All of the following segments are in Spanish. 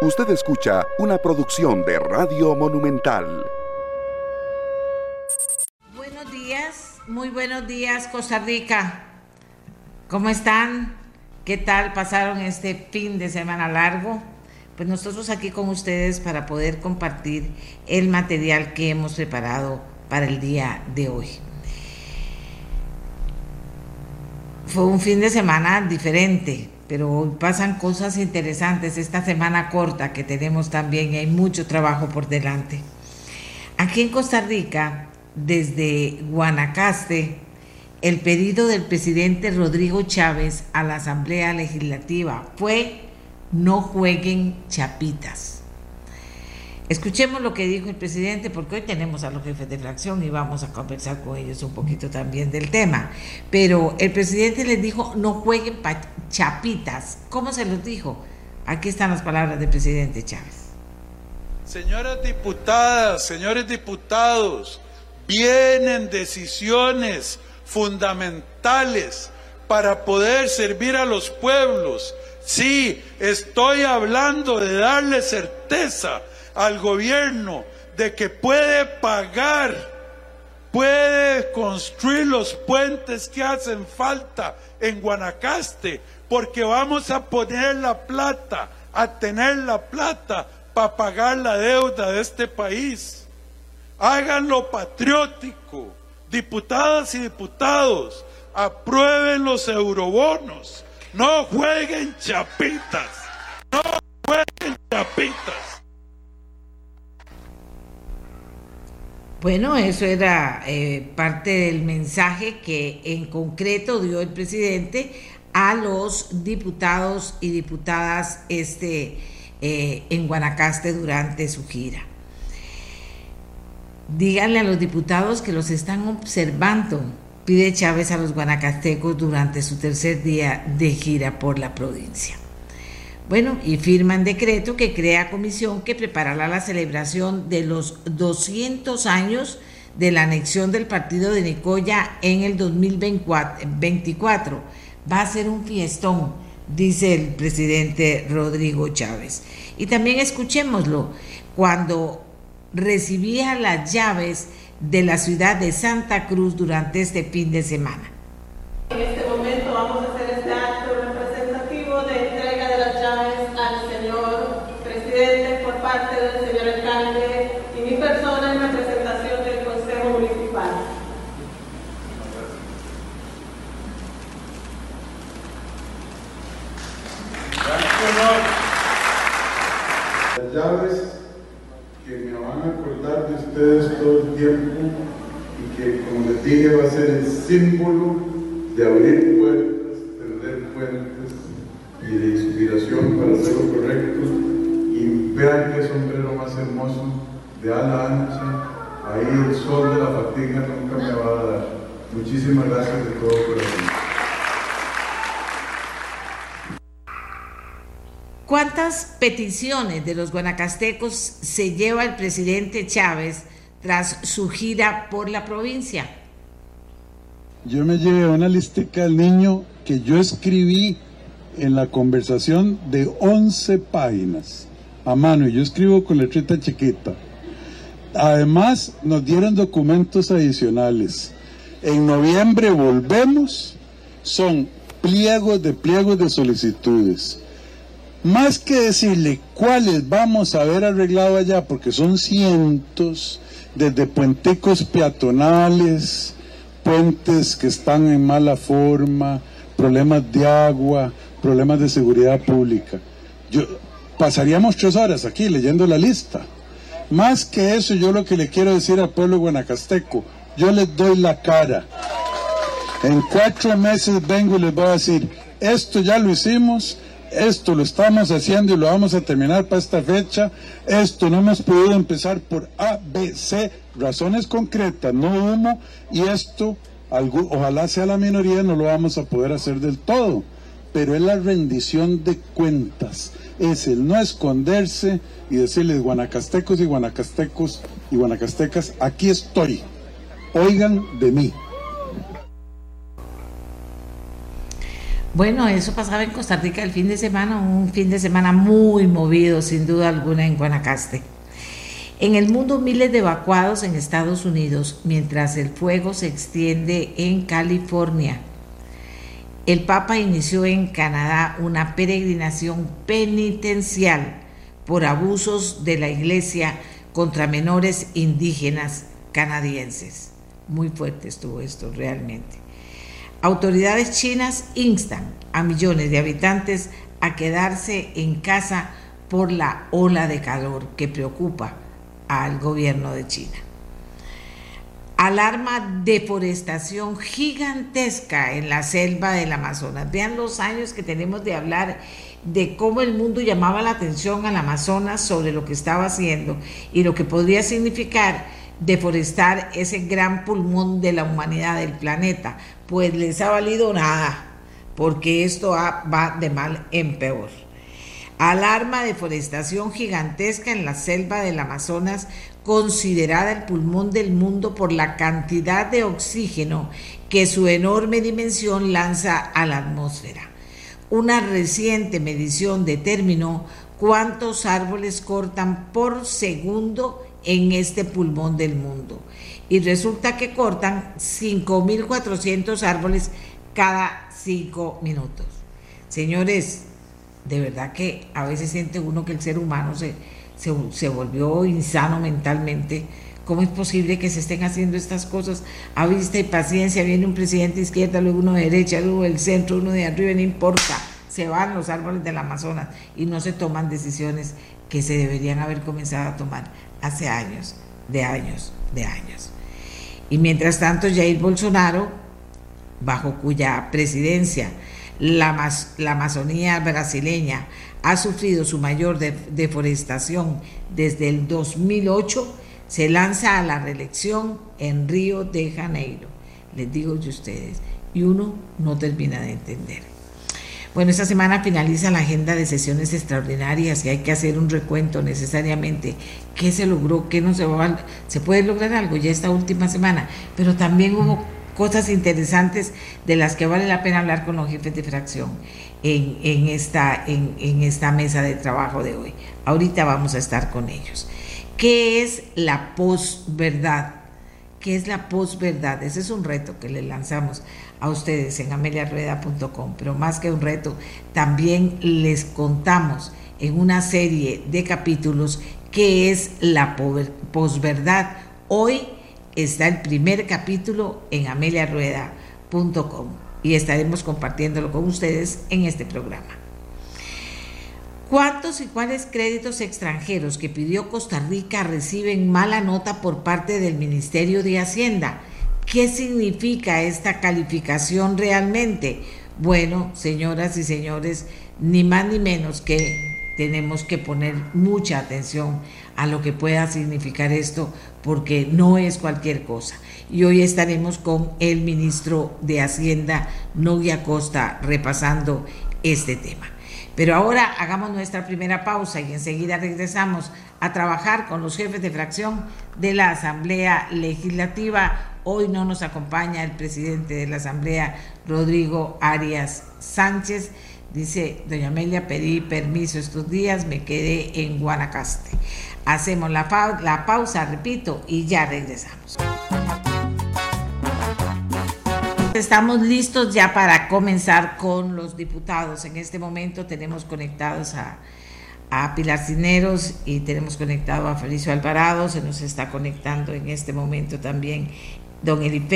Usted escucha una producción de Radio Monumental. Buenos días, muy buenos días Costa Rica. ¿Cómo están? ¿Qué tal pasaron este fin de semana largo? Pues nosotros aquí con ustedes para poder compartir el material que hemos preparado para el día de hoy. Fue un fin de semana diferente, pero pasan cosas interesantes esta semana corta que tenemos también y hay mucho trabajo por delante. Aquí en Costa Rica, desde Guanacaste, el pedido del presidente Rodrigo Chávez a la Asamblea Legislativa fue no jueguen chapitas. Escuchemos lo que dijo el presidente, porque hoy tenemos a los jefes de fracción y vamos a conversar con ellos un poquito también del tema. Pero el presidente les dijo, no jueguen chapitas. ¿Cómo se los dijo? Aquí están las palabras del presidente Chávez. Señoras diputadas, señores diputados, vienen decisiones fundamentales para poder servir a los pueblos. Sí, estoy hablando de darle certeza al gobierno de que puede pagar, puede construir los puentes que hacen falta en Guanacaste, porque vamos a poner la plata, a tener la plata para pagar la deuda de este país. Háganlo patriótico, diputadas y diputados, aprueben los eurobonos, no jueguen chapitas, no jueguen chapitas. Bueno, eso era eh, parte del mensaje que en concreto dio el presidente a los diputados y diputadas este, eh, en Guanacaste durante su gira. Díganle a los diputados que los están observando, pide Chávez a los guanacastecos durante su tercer día de gira por la provincia. Bueno, y firman decreto que crea comisión que preparará la celebración de los 200 años de la anexión del partido de Nicoya en el 2024. Va a ser un fiestón, dice el presidente Rodrigo Chávez. Y también escuchémoslo, cuando recibía las llaves de la ciudad de Santa Cruz durante este fin de semana. En este momento vamos a hacer este acto representativo de entrega de las llaves al señor presidente por parte del señor alcalde y mi persona en representación del Consejo Municipal. Las que me van a acordar de ustedes todo el tiempo y que, como les dije, va a ser el símbolo de abrir puertas, tender puentes y de inspiración para hacer lo correcto. Y vean qué sombrero más hermoso, de ala ancha, ahí el sol de la fatiga nunca me va a dar. Muchísimas gracias de todo corazón. ¿Cuántas peticiones de los guanacastecos se lleva el presidente Chávez tras su gira por la provincia? Yo me llevé una listica al niño que yo escribí en la conversación de 11 páginas a mano y yo escribo con letrita chiquita. Además, nos dieron documentos adicionales. En noviembre volvemos, son pliegos de pliegos de solicitudes más que decirle cuáles vamos a haber arreglado allá, porque son cientos, desde puenticos peatonales, puentes que están en mala forma, problemas de agua, problemas de seguridad pública. Yo pasaríamos tres horas aquí leyendo la lista. Más que eso, yo lo que le quiero decir al pueblo guanacasteco, yo les doy la cara. En cuatro meses vengo y les voy a decir, esto ya lo hicimos, esto lo estamos haciendo y lo vamos a terminar para esta fecha, esto no hemos podido empezar por A, B, C, razones concretas, no humo, y esto, ojalá sea la minoría, no lo vamos a poder hacer del todo, pero es la rendición de cuentas, es el no esconderse y decirles guanacastecos y guanacastecos y guanacastecas, aquí estoy, oigan de mí. Bueno, eso pasaba en Costa Rica el fin de semana, un fin de semana muy movido, sin duda alguna, en Guanacaste. En el mundo, miles de evacuados en Estados Unidos, mientras el fuego se extiende en California. El Papa inició en Canadá una peregrinación penitencial por abusos de la Iglesia contra menores indígenas canadienses. Muy fuerte estuvo esto realmente. Autoridades chinas instan a millones de habitantes a quedarse en casa por la ola de calor que preocupa al gobierno de China. Alarma deforestación gigantesca en la selva del Amazonas. Vean los años que tenemos de hablar de cómo el mundo llamaba la atención al Amazonas sobre lo que estaba haciendo y lo que podría significar deforestar ese gran pulmón de la humanidad del planeta. Pues les ha valido nada, porque esto va de mal en peor. Alarma deforestación gigantesca en la selva del Amazonas, considerada el pulmón del mundo por la cantidad de oxígeno que su enorme dimensión lanza a la atmósfera. Una reciente medición determinó cuántos árboles cortan por segundo en este pulmón del mundo. Y resulta que cortan 5.400 árboles cada 5 minutos. Señores, de verdad que a veces siente uno que el ser humano se, se, volvió insano mentalmente. ¿Cómo es posible que se estén haciendo estas cosas a vista y paciencia? Viene un presidente de izquierda, luego uno de derecha, luego del centro, uno de arriba, no importa. Se van los árboles del Amazonas y no se toman decisiones que se deberían haber comenzado a tomar hace años, de años, de años. Y mientras tanto, Jair Bolsonaro, bajo cuya presidencia la, la Amazonía brasileña ha sufrido su mayor deforestación desde el 2008, se lanza a la reelección en Río de Janeiro. Les digo yo ustedes, y uno no termina de entender. Bueno, esta semana finaliza la agenda de sesiones extraordinarias y hay que hacer un recuento necesariamente. ¿Qué se logró? ¿Qué no se va Se puede lograr algo ya esta última semana, pero también hubo cosas interesantes de las que vale la pena hablar con los jefes de fracción en, esta, en, en esta mesa de trabajo de hoy. Ahorita vamos a estar con ellos. ¿Qué es la posverdad? ¿Qué es la posverdad? Ese es un reto que le lanzamos a ustedes en ameliarrueda.com, pero más que un reto, también les contamos en una serie de capítulos qué es la posverdad. Hoy está el primer capítulo en ameliarueda.com y estaremos compartiéndolo con ustedes en este programa. ¿Cuántos y cuáles créditos extranjeros que pidió Costa Rica reciben mala nota por parte del Ministerio de Hacienda? ¿Qué significa esta calificación realmente? Bueno, señoras y señores, ni más ni menos que tenemos que poner mucha atención a lo que pueda significar esto, porque no es cualquier cosa. Y hoy estaremos con el ministro de Hacienda, Novia Costa, repasando este tema. Pero ahora hagamos nuestra primera pausa y enseguida regresamos a trabajar con los jefes de fracción de la Asamblea Legislativa. Hoy no nos acompaña el presidente de la Asamblea, Rodrigo Arias Sánchez Dice, doña Amelia, pedí permiso estos días, me quedé en Guanacaste. Hacemos la, pausa, repito, y ya regresamos. Estamos listos ya para comenzar con los diputados. En este momento tenemos conectados a, a Pilar Cineros y tenemos conectado a Felicio Alvarado. Se nos está conectando en este momento también don Eli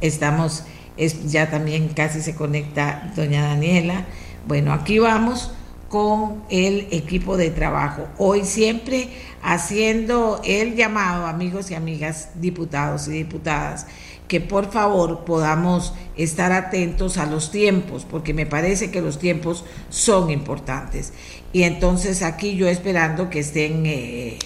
Estamos, es, ya también casi se conecta doña Daniela. Bueno, aquí vamos con el equipo de trabajo. Hoy siempre haciendo el llamado, amigos y amigas, diputados y diputadas, que por favor podamos estar atentos a los tiempos, porque me parece que los tiempos son importantes. Y entonces aquí yo esperando que estén, eh,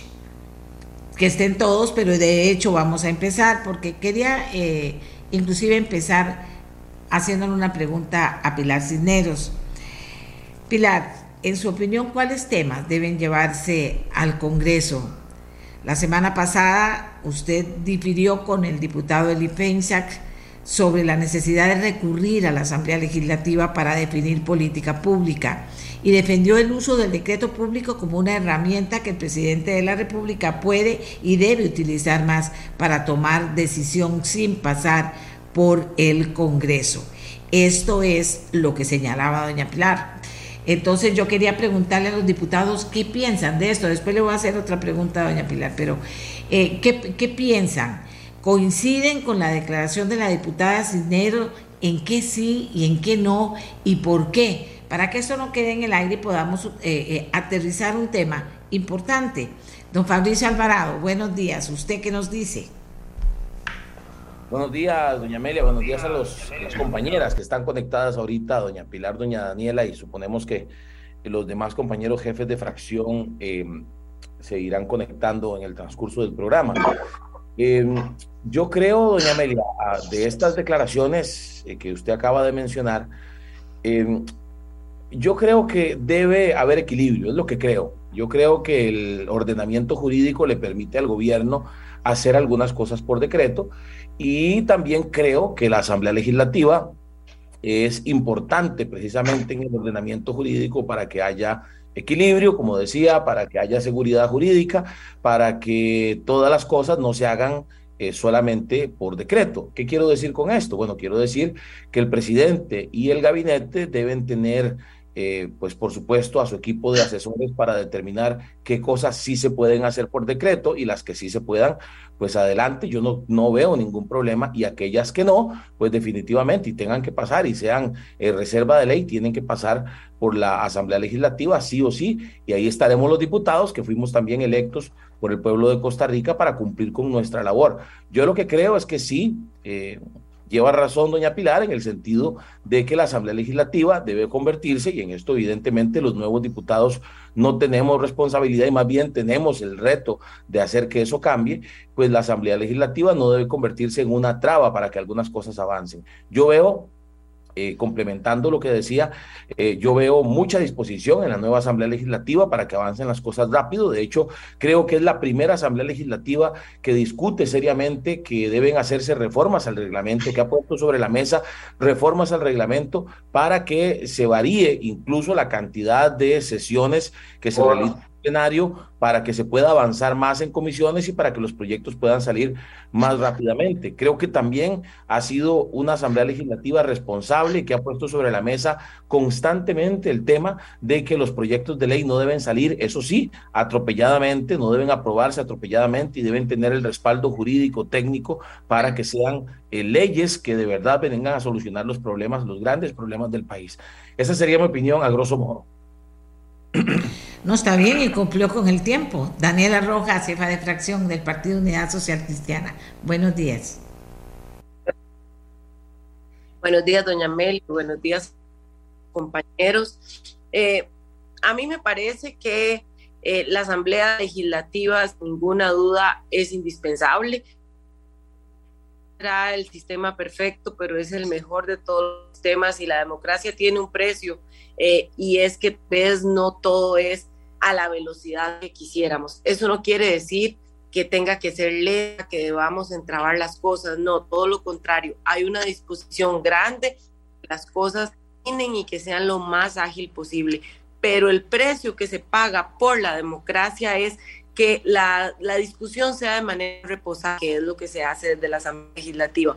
que estén todos, pero de hecho vamos a empezar, porque quería eh, inclusive empezar haciéndole una pregunta a Pilar Cisneros. Pilar, en su opinión, ¿cuáles temas deben llevarse al Congreso? La semana pasada usted difirió con el diputado Eli Pensac sobre la necesidad de recurrir a la Asamblea Legislativa para definir política pública y defendió el uso del decreto público como una herramienta que el presidente de la República puede y debe utilizar más para tomar decisión sin pasar por el Congreso. Esto es lo que señalaba doña Pilar. Entonces yo quería preguntarle a los diputados qué piensan de esto. Después le voy a hacer otra pregunta a doña Pilar, pero eh, ¿qué, ¿qué piensan? coinciden con la declaración de la diputada Cisneros en qué sí y en qué no y por qué, para que esto no quede en el aire y podamos eh, eh, aterrizar un tema importante. Don Fabricio Alvarado, buenos días. ¿Usted qué nos dice? Buenos días, doña Amelia. Buenos días a, los, las compañeras que están conectadas ahorita, doña Pilar, doña Daniela, y suponemos que los demás compañeros jefes de fracción eh, se irán conectando en el transcurso del programa. Em, yo creo, doña Amelia, de estas declaraciones eh, que usted acaba de mencionar, em, yo creo que debe haber equilibrio, es lo que creo. Yo creo que el ordenamiento jurídico le permite al gobierno hacer algunas cosas por decreto y también creo que la Asamblea Legislativa es importante precisamente en el ordenamiento jurídico para que haya equilibrio, como decía, para que haya seguridad jurídica, para que todas las cosas no se hagan eh, solamente por decreto. ¿Qué quiero decir con esto? Bueno, quiero decir que el presidente y el gabinete deben tener eh, pues por supuesto a su equipo de asesores para determinar qué cosas sí se pueden hacer por decreto y las que sí se puedan, pues adelante, yo no, no veo ningún problema y aquellas que no, pues definitivamente y tengan que pasar y sean eh, reserva de ley, tienen que pasar por la Asamblea Legislativa, sí o sí, y ahí estaremos los diputados que fuimos también electos por el pueblo de Costa Rica para cumplir con nuestra labor. Yo lo que creo es que sí, eh, Lleva razón doña Pilar en el sentido de que la Asamblea Legislativa debe convertirse, y en esto evidentemente los nuevos diputados no tenemos responsabilidad y más bien tenemos el reto de hacer que eso cambie, pues la Asamblea Legislativa no debe convertirse en una traba para que algunas cosas avancen. Yo veo eh, complementando lo que decía, eh, yo veo mucha disposición en la nueva Asamblea Legislativa para que avancen las cosas rápido. De hecho, creo que es la primera Asamblea Legislativa que discute seriamente que deben hacerse reformas al reglamento, que ha puesto sobre la mesa reformas al reglamento para que se varíe incluso la cantidad de sesiones que se realizan para que se pueda avanzar más en comisiones y para que los proyectos puedan salir más rápidamente. Creo que también ha sido una Asamblea Legislativa responsable que ha puesto sobre la mesa constantemente el tema de que los proyectos de ley no deben salir, eso sí, atropelladamente, no deben aprobarse atropelladamente y deben tener el respaldo jurídico, técnico, para que sean eh, leyes que de verdad vengan a solucionar los problemas, los grandes problemas del país. Esa sería mi opinión a grosso modo. No está bien y cumplió con el tiempo. Daniela Rojas, jefa de fracción del Partido Unidad Social Cristiana. Buenos días. Buenos días, doña Mel. Buenos días, compañeros. Eh, a mí me parece que eh, la Asamblea Legislativa, sin ninguna duda, es indispensable. Será el sistema perfecto, pero es el mejor de todos los sistemas y la democracia tiene un precio eh, y es que pues no todo es a la velocidad que quisiéramos. Eso no quiere decir que tenga que ser lenta, que debamos entrabar las cosas, no, todo lo contrario, hay una disposición grande, las cosas tienen y que sean lo más ágil posible, pero el precio que se paga por la democracia es que la, la discusión sea de manera reposada, que es lo que se hace desde la Asamblea Legislativa.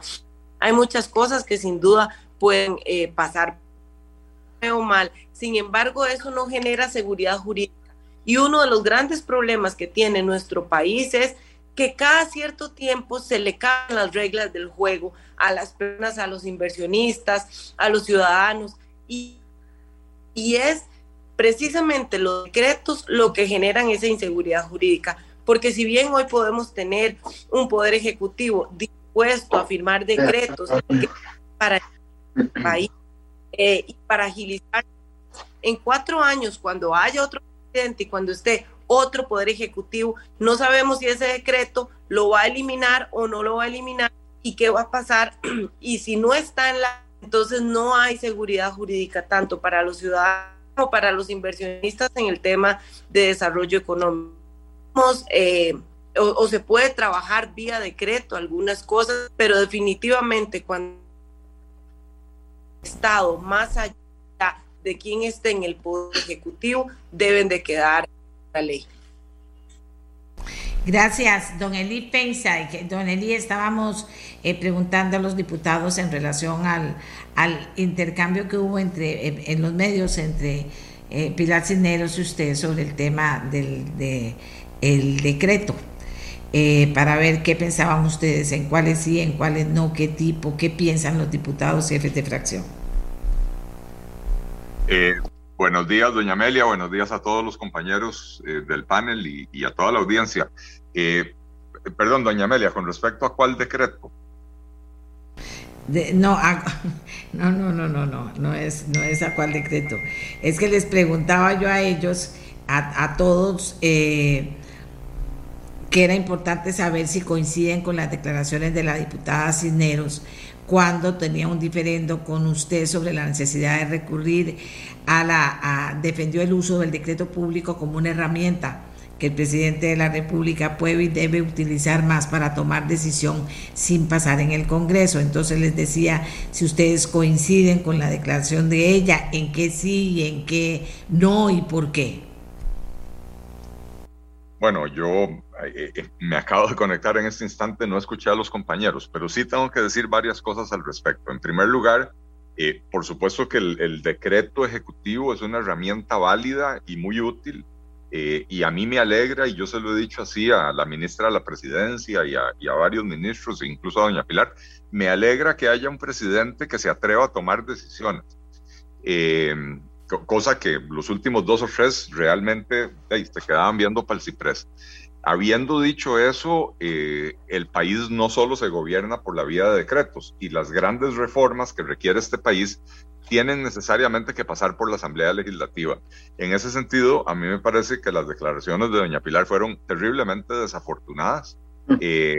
Hay muchas cosas que sin duda pueden eh, pasar o mal. Sin embargo, eso no genera seguridad jurídica. Y uno de los grandes problemas que tiene nuestro país es que cada cierto tiempo se le cambian las reglas del juego a las personas, a los inversionistas, a los ciudadanos. Y, y es precisamente los decretos lo que generan esa inseguridad jurídica. Porque si bien hoy podemos tener un poder ejecutivo dispuesto a firmar decretos para el país, eh, y para agilizar en cuatro años, cuando haya otro presidente y cuando esté otro poder ejecutivo, no sabemos si ese decreto lo va a eliminar o no lo va a eliminar y qué va a pasar. Y si no está en la, entonces no hay seguridad jurídica tanto para los ciudadanos como para los inversionistas en el tema de desarrollo económico. Eh, o, o se puede trabajar vía decreto algunas cosas, pero definitivamente cuando Estado, más allá de quién esté en el poder ejecutivo, deben de quedar la ley. Gracias, don Eli Pensa. Don Eli, estábamos eh, preguntando a los diputados en relación al, al intercambio que hubo entre en, los medios entre eh, Pilar Cisneros y usted sobre el tema del de, el decreto. Eh, para ver qué pensaban ustedes, en cuáles sí, en cuáles no, qué tipo, qué piensan los diputados jefes de fracción. Buenos días, doña Amelia. Buenos días a todos los compañeros eh, del panel y, a toda la audiencia. Eh, perdón, doña Amelia, con respecto a cuál decreto. no, no, no, no, no, no, no es, no es a cuál decreto. Es que les preguntaba yo a ellos, a, todos, eh, que era importante saber si coinciden con las declaraciones de la diputada Cisneros cuando tenía un diferendo con usted sobre la necesidad de recurrir a la defendió el uso del decreto público como una herramienta que el presidente de la República puede y debe utilizar más para tomar decisión sin pasar en el Congreso. Entonces les decía si ustedes coinciden con la declaración de ella, en qué sí y en qué no y por qué. Bueno, yo me acabo de conectar en este instante, no escuché a los compañeros, pero sí tengo que decir varias cosas al respecto. En primer lugar, eh, por supuesto que el, decreto ejecutivo es una herramienta válida y muy útil. Eh, y a mí me alegra, y yo se lo he dicho así a la ministra de la Presidencia y a, varios ministros, e incluso a doña Pilar, me alegra que haya un presidente que se atreva a tomar decisiones. Eh, cosa que los últimos dos o tres realmente se quedaban viendo para el ciprés. Habiendo dicho eso, eh, el país no solo se gobierna por la vía de decretos y las grandes reformas que requiere este país tienen necesariamente que pasar por la Asamblea Legislativa. En ese sentido, a mí me parece que las declaraciones de doña Pilar fueron terriblemente desafortunadas. Mm. Eh,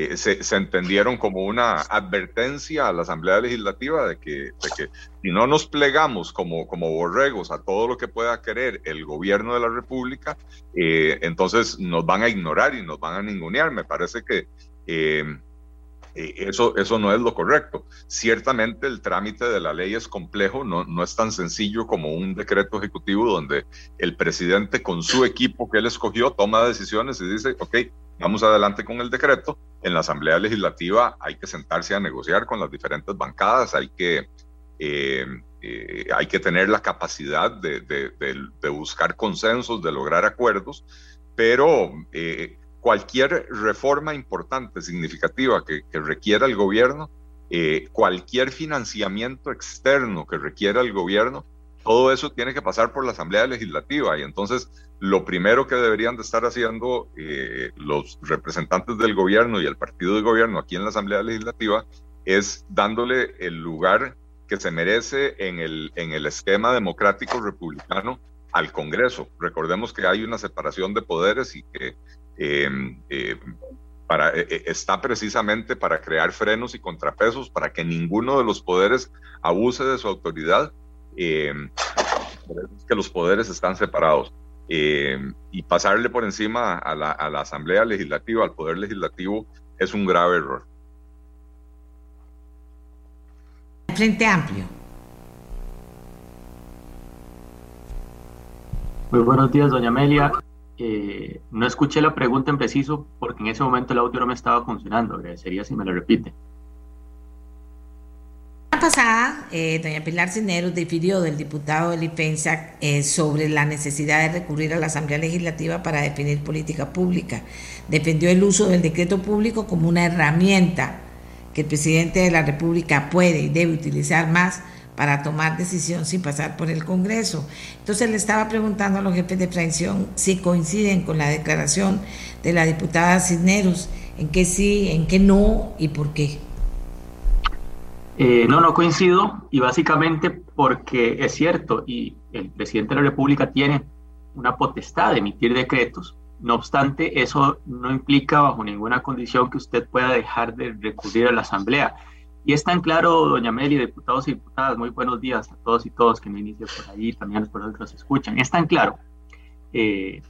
eh, se, entendieron como una advertencia a la Asamblea Legislativa de que, que si no nos plegamos como, como borregos a todo lo que pueda querer el gobierno de la República, eh, entonces nos van a ignorar y nos van a ningunear. Me parece que eh, eso, eso no es lo correcto. Ciertamente el trámite de la ley es complejo, no, no es tan sencillo como un decreto ejecutivo donde el presidente con su equipo que él escogió toma decisiones y dice, ok, vamos adelante con el decreto. En la Asamblea Legislativa hay que sentarse a negociar con las diferentes bancadas, hay que, eh, eh, hay que tener la capacidad de, de, buscar consensos, de lograr acuerdos, pero eh, cualquier reforma importante, significativa que, requiera el gobierno, cualquier financiamiento externo que requiera el gobierno, todo eso tiene que pasar por la Asamblea Legislativa y entonces lo primero que deberían de estar haciendo eh, los representantes del gobierno y el partido de gobierno aquí en la Asamblea Legislativa es dándole el lugar que se merece en el, en el esquema democrático republicano al Congreso. Recordemos que hay una separación de poderes y que eh, para, eh, está precisamente para crear frenos y contrapesos para que ninguno de los poderes abuse de su autoridad. Em, que los poderes están separados. Eh, y pasarle por encima a la, a la, Asamblea Legislativa, al Poder Legislativo, es un grave error. Frente Amplio. Muy buenos días, doña Amelia. Eh, no escuché la pregunta en preciso porque en ese momento el audio no me estaba funcionando. Agradecería si me lo repite pasada, eh, doña Pilar Cineros difirió del diputado Eli Pensa eh, sobre la necesidad de recurrir a la Asamblea Legislativa para definir política pública. Defendió el uso del decreto público como una herramienta que el presidente de la República puede y debe utilizar más para tomar decisión sin pasar por el Congreso. Entonces le estaba preguntando a los jefes de fracción si coinciden con la declaración de la diputada Cisneros, en qué sí, en qué no y por qué. Eh, no, no coincido y básicamente porque es cierto y el presidente de la República tiene una potestad de emitir decretos. No obstante, eso no implica bajo ninguna condición que usted pueda dejar de recurrir a la Asamblea. Y es tan claro, doña Meli, diputados y diputadas, muy buenos días a todos y todos que me inician por ahí, también a los que nos escuchan. Es tan claro eh,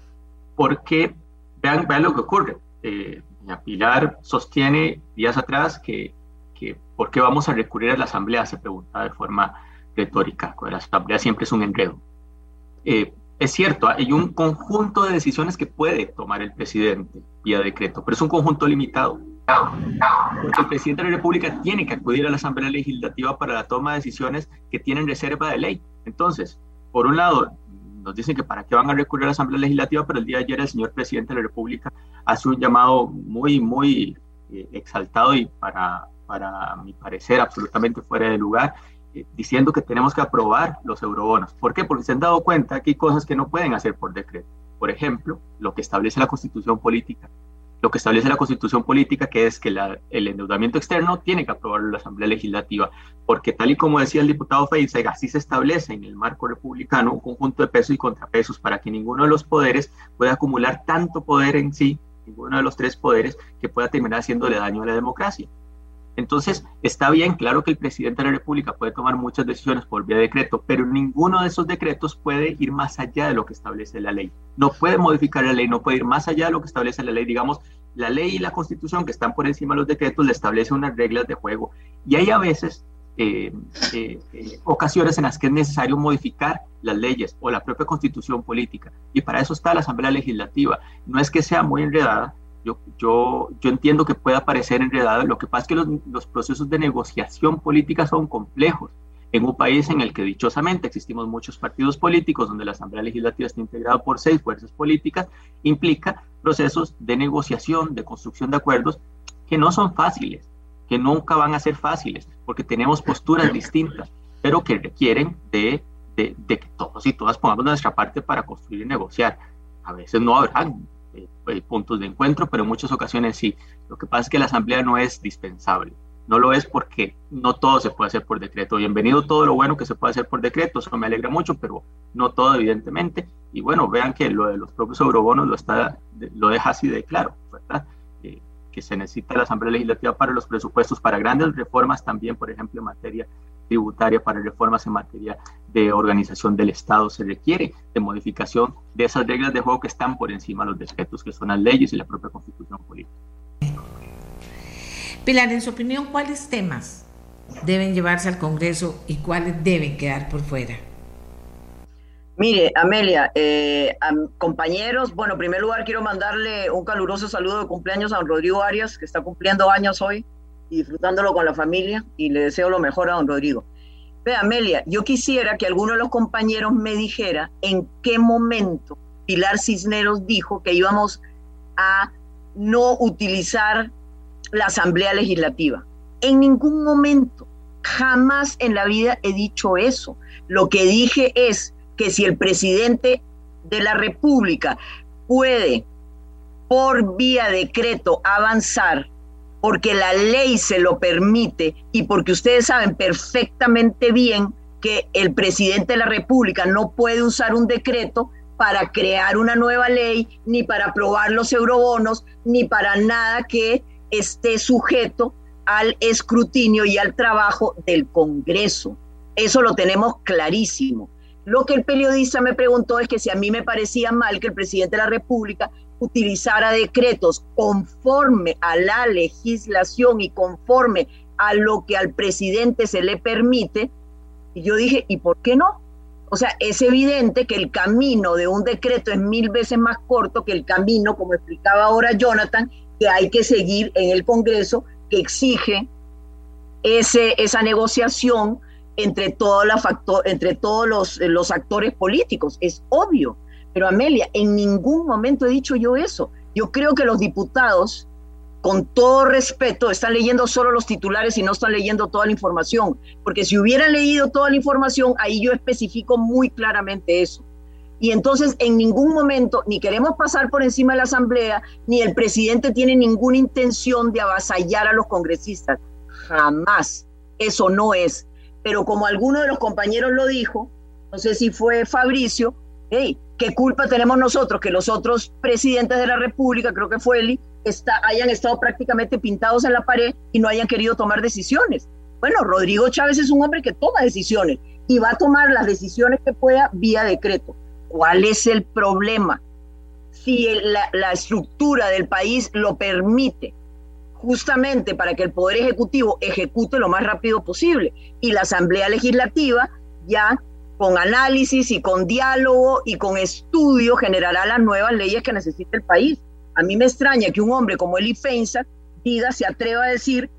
porque vean, vean, lo que ocurre. Eh, doña Pilar sostiene días atrás que que por qué vamos a recurrir a la Asamblea, se pregunta de forma retórica. La Asamblea siempre es un enredo. Eh, es cierto, hay un conjunto de decisiones que puede tomar el presidente vía decreto, pero es un conjunto limitado. Porque el presidente de la República tiene que acudir a la Asamblea Legislativa para la toma de decisiones que tienen reserva de ley. Entonces, por un lado, nos dicen que para qué van a recurrir a la Asamblea Legislativa, pero el día de ayer el señor presidente de la República hace un llamado muy, muy eh, exaltado y para, para mi parecer absolutamente fuera de lugar, eh, diciendo que tenemos que aprobar los eurobonos. ¿Por qué? Porque se han dado cuenta que hay cosas que no pueden hacer por decreto. Por ejemplo, lo que establece la constitución política lo que establece la constitución política, que es que el endeudamiento externo tiene que aprobarlo la Asamblea Legislativa, porque tal y como decía el diputado Feinstein, así se establece en el marco republicano un conjunto de pesos y contrapesos para que ninguno de los poderes pueda acumular tanto poder en sí, ninguno de los tres poderes, que pueda terminar haciéndole daño a la democracia. Entonces, está bien, claro que el presidente de la República puede tomar muchas decisiones por vía de decreto, pero ninguno de esos decretos puede ir más allá de lo que establece la ley. No puede modificar la ley, no puede ir más allá de lo que establece la ley. Digamos, la ley y la constitución que están por encima de los decretos le establecen unas reglas de juego. Y hay a veces eh, eh, eh, ocasiones en las que es necesario modificar las leyes o la propia constitución política. Y para eso está la Asamblea Legislativa. No es que sea muy enredada, yo, yo, yo entiendo que pueda parecer enredado, lo que pasa es que los, los procesos de negociación política son complejos. En un país en el que dichosamente existimos muchos partidos políticos, donde la Asamblea Legislativa está integrada por seis fuerzas políticas, implica procesos de negociación, de construcción de acuerdos que no son fáciles, que nunca van a ser fáciles, porque tenemos posturas distintas, pero que requieren de, de, de que todos y todas pongamos nuestra parte para construir y negociar. A veces no habrán eh, puntos de encuentro, pero en muchas ocasiones sí. Lo que pasa es que la asamblea no es dispensable. No lo es porque no todo se puede hacer por decreto. Bienvenido todo lo bueno que se puede hacer por decreto, eso me alegra mucho, pero no todo evidentemente. Y bueno, vean que lo de los propios eurobonos lo, está, lo deja así de claro, ¿verdad? Eh, que se necesita la Asamblea Legislativa para los presupuestos, para grandes reformas también, por ejemplo, en materia tributaria, para reformas en materia de organización del Estado. Se requiere de modificación de esas reglas de juego que están por encima de los decretos, que son las leyes y la propia constitución política. Pilar, en su opinión, ¿cuáles temas deben llevarse al Congreso y cuáles deben quedar por fuera? Mire, Amelia, eh, compañeros, bueno, en primer lugar quiero mandarle un caluroso saludo de cumpleaños a don Rodrigo Arias, que está cumpliendo años hoy disfrutándolo con la familia, y le deseo lo mejor a don Rodrigo. Ve, Amelia, yo quisiera que alguno de los compañeros me dijera en qué momento Pilar Cisneros dijo que íbamos a no utilizar la Asamblea Legislativa. En ningún momento, jamás en la vida he dicho eso. Lo que dije es que si el presidente de la República puede, por vía decreto, avanzar porque la ley se lo permite y porque ustedes saben perfectamente bien que el presidente de la República no puede usar un decreto para crear una nueva ley, ni para aprobar los eurobonos, ni para nada que esté sujeto al escrutinio y al trabajo del Congreso. Eso lo tenemos clarísimo. Lo que el periodista me preguntó es que si a mí me parecía mal que el presidente de la República utilizara decretos conforme a la legislación y conforme a lo que al presidente se le permite. Y yo dije, ¿y por qué no? O sea, es evidente que el camino de un decreto es mil veces más corto que el camino, como explicaba ahora Jonathan, que hay que seguir en el Congreso, que exige ese, esa negociación entre, la factor, entre todos los, los actores políticos. Es obvio. Pero Amelia, en ningún momento he dicho yo eso. Yo creo que los diputados, con todo respeto, están leyendo solo los titulares y no están leyendo toda la información. Porque si hubieran leído toda la información, ahí yo especifico muy claramente eso. Y entonces en ningún momento ni queremos pasar por encima de la Asamblea, ni el presidente tiene ninguna intención de avasallar a los congresistas. Jamás. Eso no es. Pero como alguno de los compañeros lo dijo, no sé si fue Fabricio, hey, ¿Qué culpa tenemos nosotros que los otros presidentes de la República, creo que fue Eli, está, hayan estado prácticamente pintados en la pared y no hayan querido tomar decisiones? Bueno, Rodrigo Chávez es un hombre que toma decisiones y va a tomar las decisiones que pueda vía decreto. ¿Cuál es el problema? Si la, la estructura del país lo permite, justamente para que el Poder Ejecutivo ejecute lo más rápido posible y la Asamblea Legislativa ya con análisis y con diálogo y con estudio generará las nuevas leyes que necesita el país. A mí me extraña que un hombre como Eli Feinsack diga, se atreva a decir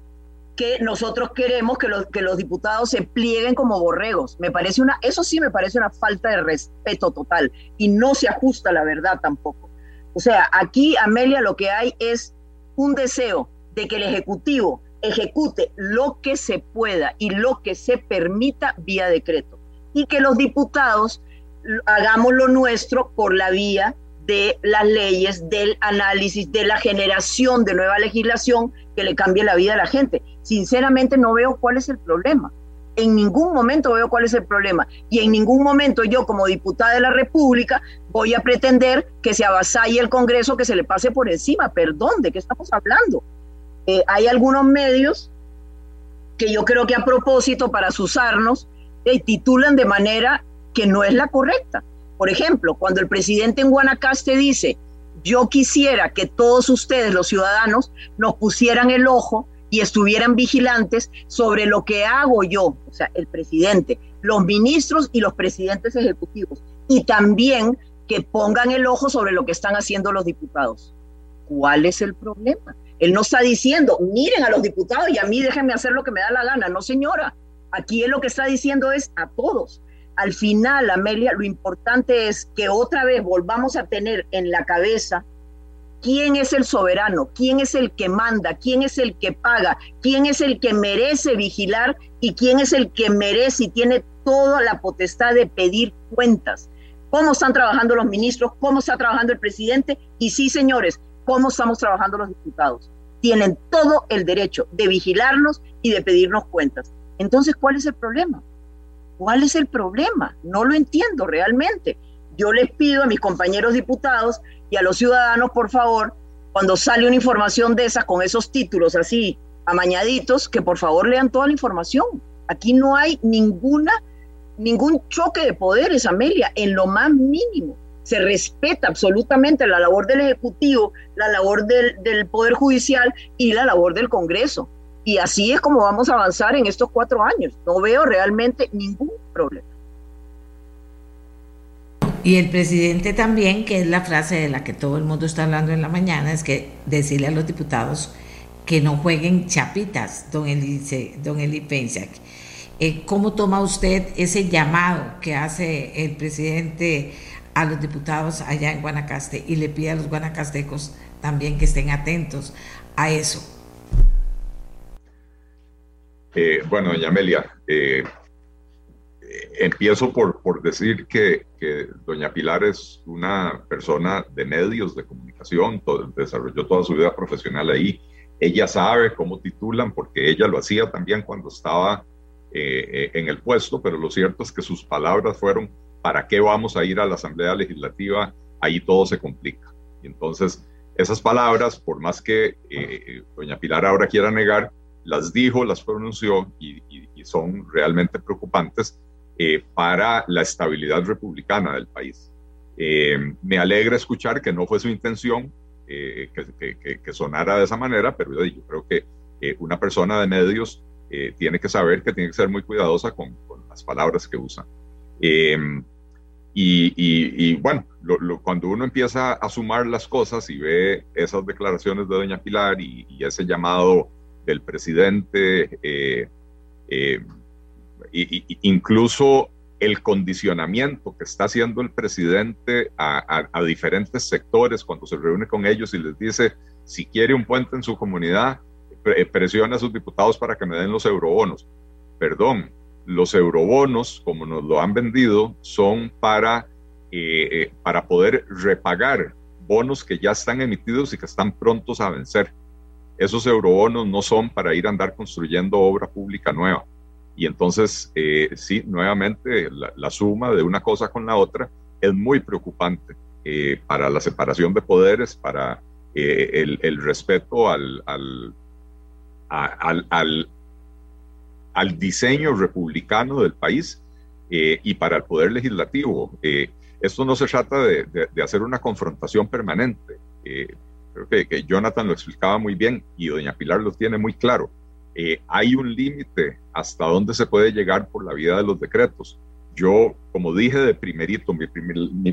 que nosotros queremos que los, que los diputados se plieguen como borregos. Me parece una, eso sí me parece una falta de respeto total y no se ajusta a la verdad tampoco. O sea, aquí, Amelia, lo que hay es un deseo de que el Ejecutivo ejecute lo que se pueda y lo que se permita vía decreto y que los diputados hagamos lo nuestro por la vía de las leyes, del análisis, de la generación de nueva legislación que le cambie la vida a la gente. Sinceramente no veo cuál es el problema. En ningún momento veo cuál es el problema. Y en ningún momento yo como diputada de la República voy a pretender que se avasalle el Congreso, que se le pase por encima. Perdón, ¿de qué estamos hablando? Eh, hay algunos medios que yo creo que a propósito para asusarnos eh, titulan de manera que no es la correcta. Por ejemplo, cuando el presidente en Guanacaste dice, yo quisiera que todos ustedes, los ciudadanos, nos pusieran el ojo y estuvieran vigilantes sobre lo que hago yo, o sea, el presidente, los ministros y los presidentes ejecutivos, y también que pongan el ojo sobre lo que están haciendo los diputados. ¿Cuál es el problema? Él no está diciendo, miren a los diputados y a mí déjenme hacer lo que me da la gana. No, señora, aquí él lo que está diciendo es a todos al final, Amelia, lo importante es que otra vez volvamos a tener en la cabeza quién es el soberano, quién es el que manda, quién es el que paga, quién es el que merece vigilar y quién es el que merece y tiene toda la potestad de pedir cuentas. Cómo están trabajando los ministros, cómo está trabajando el presidente y sí, señores, cómo estamos trabajando los diputados. Tienen todo el derecho de vigilarnos y de pedirnos cuentas. Entonces, ¿cuál es el problema? ¿Cuál es el problema? No lo entiendo realmente. Yo les pido a mis compañeros diputados y a los ciudadanos, por favor, cuando sale una información de esa con esos títulos así amañaditos, que por favor lean toda la información. Aquí no hay ninguna, ningún choque de poderes, Amelia, en lo más mínimo. Se respeta absolutamente la labor del Ejecutivo, la labor del, del Poder Judicial y la labor del Congreso. Y así es como vamos a avanzar en estos cuatro años. No veo realmente ningún problema. Y el presidente también, que es la frase de la que todo el mundo está hablando en la mañana, es que decirle a los diputados que no jueguen chapitas, don Eli, don Eli eh, ¿Cómo toma usted ese llamado que hace el presidente a los diputados allá en Guanacaste y le pide a los guanacastecos también que estén atentos a eso? Eh, bueno, doña Amelia, eh, empiezo por, por decir que, doña Pilar es una persona de medios de comunicación, desarrolló toda su vida profesional ahí. Ella sabe cómo titulan, porque ella lo hacía también cuando estaba eh, en el puesto, pero lo cierto es que sus palabras fueron, ¿para qué vamos a ir a la Asamblea Legislativa? Ahí todo se complica. Y entonces, esas palabras, por más que doña Pilar ahora quiera negar, las dijo, las pronunció y, son realmente preocupantes eh, para la estabilidad republicana del país. Eh, me alegra escuchar que no fue su intención eh, que, sonara de esa manera, pero yo creo que una persona de medios tiene que saber que tiene que ser muy cuidadosa con, las palabras que usa. Y, bueno, cuando uno empieza a sumar las cosas y ve esas declaraciones de doña Pilar y, y ese llamado del presidente, eh, eh, incluso el condicionamiento que está haciendo el presidente a, diferentes sectores cuando se reúne con ellos y les dice, si quiere un puente en su comunidad, presiona a sus diputados para que me den los eurobonos. Perdón, los eurobonos, como nos lo han vendido, son para, eh, para poder repagar bonos que ya están emitidos y que están prontos a vencer esos eurobonos no son para ir a andar construyendo obra pública nueva. Y entonces, eh, sí, nuevamente, la, suma de una cosa con la otra es muy preocupante eh, para la separación de poderes, para eh, el, respeto al, diseño republicano del país y para el poder legislativo. esto no se trata de hacer una confrontación permanente creo que, Jonathan lo explicaba muy bien y doña Pilar lo tiene muy claro. Eh, hay un límite hasta dónde se puede llegar por la vida de los decretos. Yo, como dije de primerito, mi,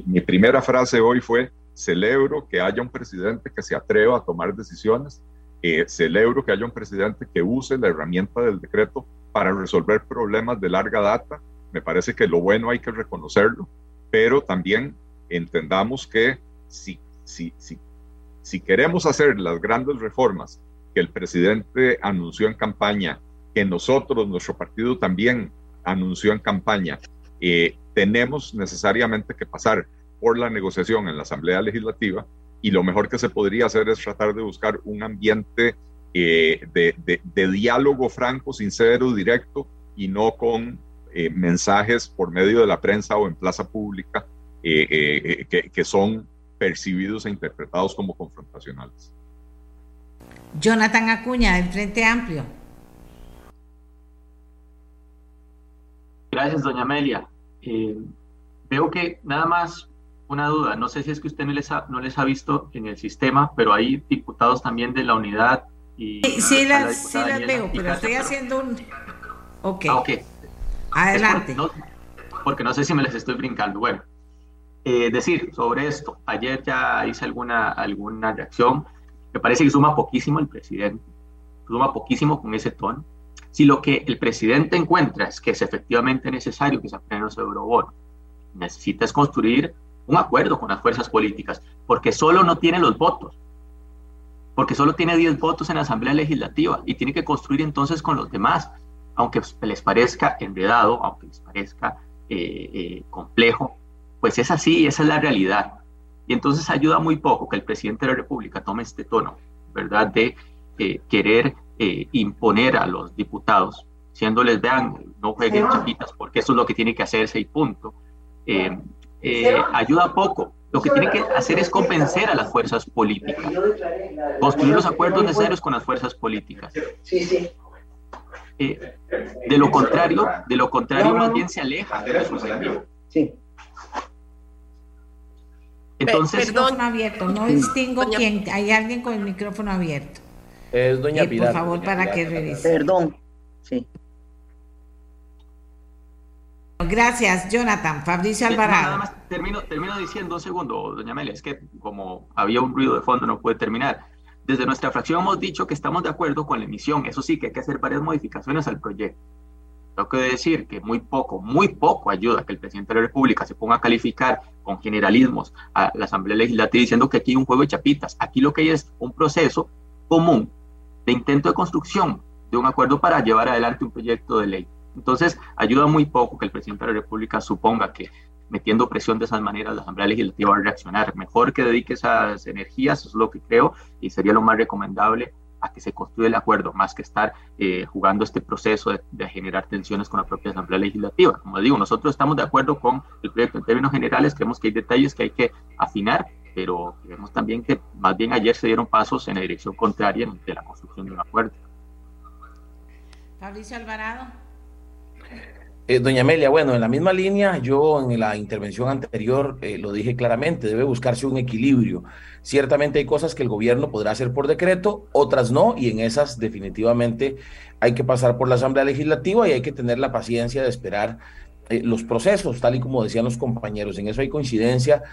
mi, primera frase hoy fue, celebro que haya un presidente que se atreva a tomar decisiones, eh, celebro que haya un presidente que use la herramienta del decreto para resolver problemas de larga data. Me parece que lo bueno hay que reconocerlo, pero también entendamos que si, si, si, si queremos hacer las grandes reformas que el presidente anunció en campaña, que nosotros, nuestro partido también anunció en campaña, eh, tenemos necesariamente que pasar por la negociación en la Asamblea Legislativa y lo mejor que se podría hacer es tratar de buscar un ambiente eh, de, diálogo franco, sincero, directo y no con eh, mensajes por medio de la prensa o en plaza pública que, que son percibidos e interpretados como confrontacionales. Jonathan Acuña, del Frente Amplio. Gracias, doña Amelia. Eh, veo que nada más una duda, no sé si es que usted no les, ha, no les ha visto en el sistema, pero hay diputados también de la unidad. Y, sí, las, veo, pero estoy haciendo un... Ok. Ah, Adelante. porque no sé si me les estoy brincando. Bueno, eh, decir sobre esto, ayer ya hice alguna, alguna reacción. Me parece que suma poquísimo el presidente, suma poquísimo con ese tono. Si lo que el presidente encuentra es que es efectivamente necesario que se aprendan los eurobonos, necesita es construir un acuerdo con las fuerzas políticas, porque solo no tiene los votos, porque solo tiene 10 votos en la Asamblea Legislativa y tiene que construir entonces con los demás, aunque les parezca enredado, aunque les parezca eh, eh, complejo, pues es así, esa es la realidad. Y entonces ayuda muy poco que el presidente de la República tome este tono, ¿verdad? De eh, querer eh, imponer a los diputados, diciéndoles, vean, no jueguen chapitas porque eso es lo que tiene que hacerse y punto. Eh, ayuda poco. Lo que tiene que hacer es convencer a las fuerzas políticas, construir los acuerdos necesarios con las fuerzas políticas. de lo contrario, de lo contrario, más bien se aleja de Sí. Entonces, micrófono abierto, no distingo quién, hay alguien con el micrófono abierto. Es doña eh, Pilar. Por favor, para que revise. Perdón, sí. Gracias, Jonathan. Fabricio Alvarado. Nada más termino, termino diciendo un segundo, doña Amelia, es que como había un ruido de fondo no puede terminar. Desde nuestra fracción hemos dicho que estamos de acuerdo con la emisión, eso sí, que hay que hacer varias modificaciones al proyecto. Tengo que decir que muy poco, muy poco ayuda que el presidente de la República se ponga a calificar con generalismos a la Asamblea Legislativa diciendo que aquí hay un juego de chapitas. Aquí lo que hay es un proceso común de intento de construcción de un acuerdo para llevar adelante un proyecto de ley. Entonces, ayuda muy poco que el presidente de la República suponga que metiendo presión de esas maneras la Asamblea Legislativa va a reaccionar. Mejor que dedique esas energías, eso es lo que creo, y sería lo más recomendable a que se construya el acuerdo, más que estar eh, jugando este proceso de, generar tensiones con la propia Asamblea Legislativa. Como digo, nosotros estamos de acuerdo con el proyecto en términos generales, creemos que hay detalles que hay que afinar, pero creemos también que más bien ayer se dieron pasos en la dirección contraria de la construcción de un acuerdo. Fabricio Alvarado. Eh, doña Amelia, bueno, en la misma línea, yo en la intervención anterior eh, lo dije claramente, debe buscarse un equilibrio. Ciertamente hay cosas que el gobierno podrá hacer por decreto, otras no, y en esas definitivamente hay que pasar por la Asamblea Legislativa y hay que tener la paciencia de esperar eh, los procesos, tal y como decían los compañeros. En eso hay coincidencia,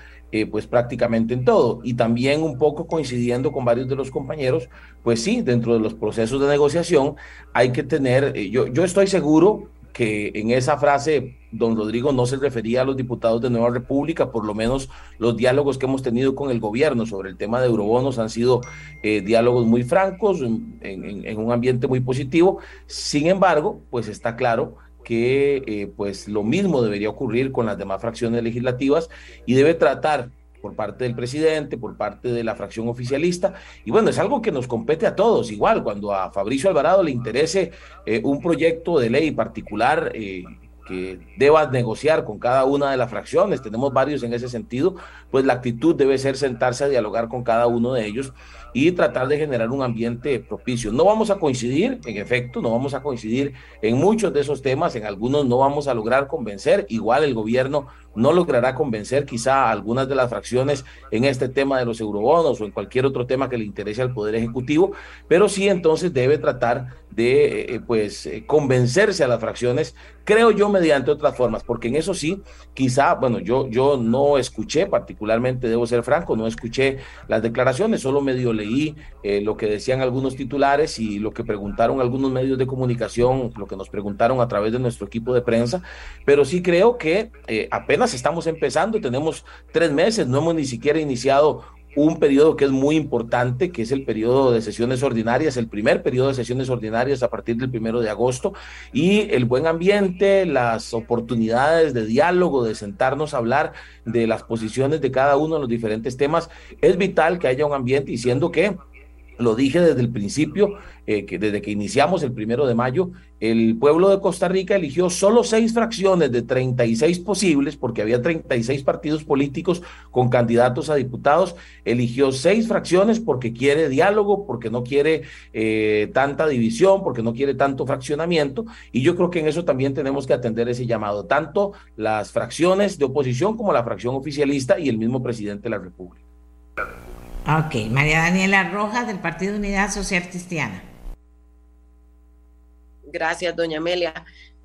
pues prácticamente en todo. Y también un poco coincidiendo con varios de los compañeros, pues sí, dentro de los procesos de negociación hay que tener, yo, yo estoy seguro que en esa frase don Rodrigo no se refería a los diputados de Nueva República, por lo menos los diálogos que hemos tenido con el gobierno sobre el tema de eurobonos han sido eh, diálogos muy francos, en, un ambiente muy positivo. Sin embargo, pues está claro que eh, pues lo mismo debería ocurrir con las demás fracciones legislativas y debe tratar por parte del presidente, por parte de la fracción oficialista. Y bueno, es algo que nos compete a todos. Igual, cuando a Fabricio Alvarado le interese eh, un proyecto de ley particular eh, que deba negociar con cada una de las fracciones, tenemos varios en ese sentido, pues la actitud debe ser sentarse a dialogar con cada uno de ellos y tratar de generar un ambiente propicio. No vamos a coincidir, en efecto, no vamos a coincidir en muchos de esos temas, en algunos no vamos a lograr convencer, igual el gobierno no logrará convencer quizá a algunas de las fracciones en este tema de los eurobonos o en cualquier otro tema que le interese al Poder Ejecutivo, pero sí entonces debe tratar de eh, pues eh, convencerse a las fracciones, creo yo, mediante otras formas, porque en eso sí, quizá, bueno, yo, yo no escuché, particularmente, debo ser franco, no escuché las declaraciones, solo medio leí eh, lo que decían algunos titulares y lo que preguntaron algunos medios de comunicación, lo que nos preguntaron a través de nuestro equipo de prensa, pero sí creo que apenas estamos empezando, tenemos tres meses, no hemos ni siquiera iniciado un periodo que es muy importante, que es el periodo de sesiones ordinarias, el primer periodo de sesiones ordinarias a partir del primero de agosto, y el buen ambiente, las oportunidades de diálogo, de sentarnos a hablar de las posiciones de cada uno de los diferentes temas, es vital que haya un ambiente diciendo que lo dije desde el principio, eh, que desde que iniciamos el primero de mayo, el pueblo de Costa Rica eligió solo seis fracciones de 36 posibles, porque había 36 partidos políticos con candidatos a diputados, eligió seis fracciones porque quiere diálogo, porque no quiere eh, tanta división, porque no quiere tanto fraccionamiento, y yo creo que en eso también tenemos que atender ese llamado, tanto las fracciones de oposición como la fracción oficialista y el mismo presidente de la República. Ok, María Daniela Rojas del Partido Unidad Social Cristiana. Gracias, doña Amelia.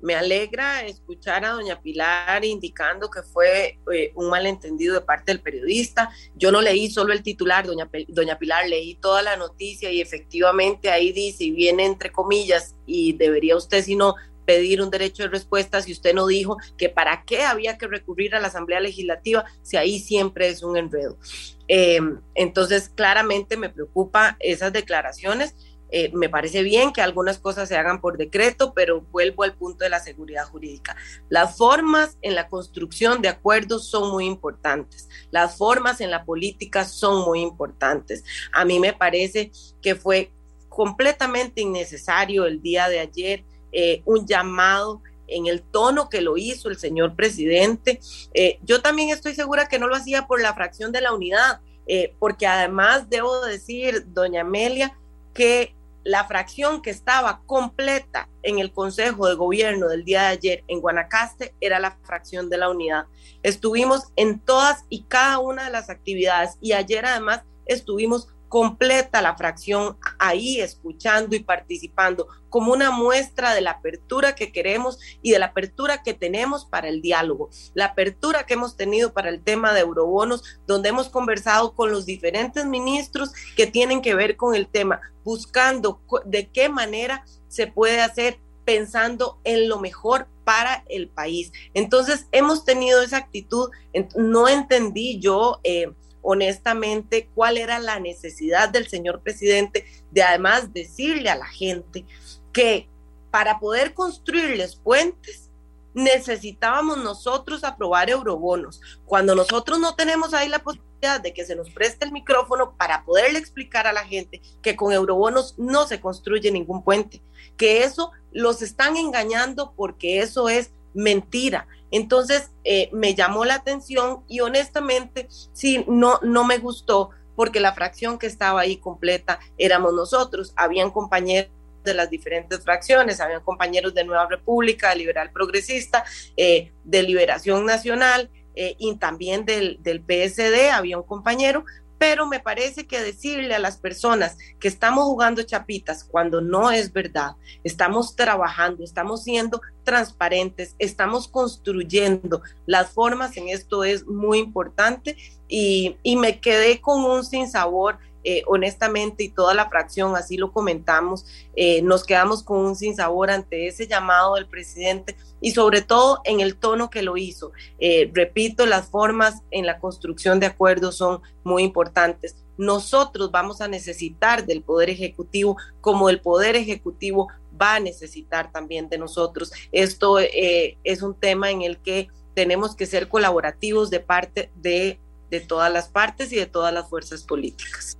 Me alegra escuchar a doña Pilar indicando que fue eh, un malentendido de parte del periodista. Yo no leí solo el titular, doña, doña Pilar, leí toda la noticia y efectivamente ahí dice, y viene entre comillas, y debería usted, si no, pedir un derecho de respuesta si usted no dijo que para qué había que recurrir a la Asamblea Legislativa, si ahí siempre es un enredo. Em, entonces, claramente me preocupa esas declaraciones. Eh, me parece bien que algunas cosas se hagan por decreto, pero vuelvo al punto de la seguridad jurídica. Las formas en la construcción de acuerdos son muy importantes. Las formas en la política son muy importantes. A mí me parece que fue completamente innecesario el día de ayer eh, un llamado en el tono que lo hizo el señor presidente. Eh, yo también estoy segura que no lo hacía por la fracción de la unidad, eh, porque además debo decir, doña Amelia, que la fracción que estaba completa en el Consejo de Gobierno del día de ayer en Guanacaste era la fracción de la unidad. Estuvimos en todas y cada una de las actividades y ayer además estuvimos completa la fracción ahí escuchando y participando como una muestra de la apertura que queremos y de la apertura que tenemos para el diálogo, la apertura que hemos tenido para el tema de eurobonos, donde hemos conversado con los diferentes ministros que tienen que ver con el tema, buscando de qué manera se puede hacer pensando en lo mejor para el país. Entonces, hemos tenido esa actitud, no entendí yo. Eh, honestamente cuál era la necesidad del señor presidente de además decirle a la gente que para poder construirles puentes necesitábamos nosotros aprobar eurobonos. Cuando nosotros no tenemos ahí la posibilidad de que se nos preste el micrófono para poderle explicar a la gente que con eurobonos no se construye ningún puente, que eso los están engañando porque eso es mentira. Entonces eh, me llamó la atención y honestamente sí, no, no me gustó porque la fracción que estaba ahí completa éramos nosotros, habían compañeros de las diferentes fracciones, habían compañeros de Nueva República, de Liberal Progresista, eh, de Liberación Nacional eh, y también del, del PSD, había un compañero, pero me parece que decirle a las personas que estamos jugando chapitas cuando no es verdad, estamos trabajando, estamos siendo transparentes, estamos construyendo las formas en esto es muy importante y, y me quedé con un sinsabor eh, honestamente, y toda la fracción, así lo comentamos, eh, nos quedamos con un sinsabor ante ese llamado del presidente y sobre todo en el tono que lo hizo. Eh, repito, las formas en la construcción de acuerdos son muy importantes. Nosotros vamos a necesitar del Poder Ejecutivo como el Poder Ejecutivo va a necesitar también de nosotros. Esto es un tema en el que tenemos que ser colaborativos de parte de, de todas las partes y de todas las fuerzas políticas.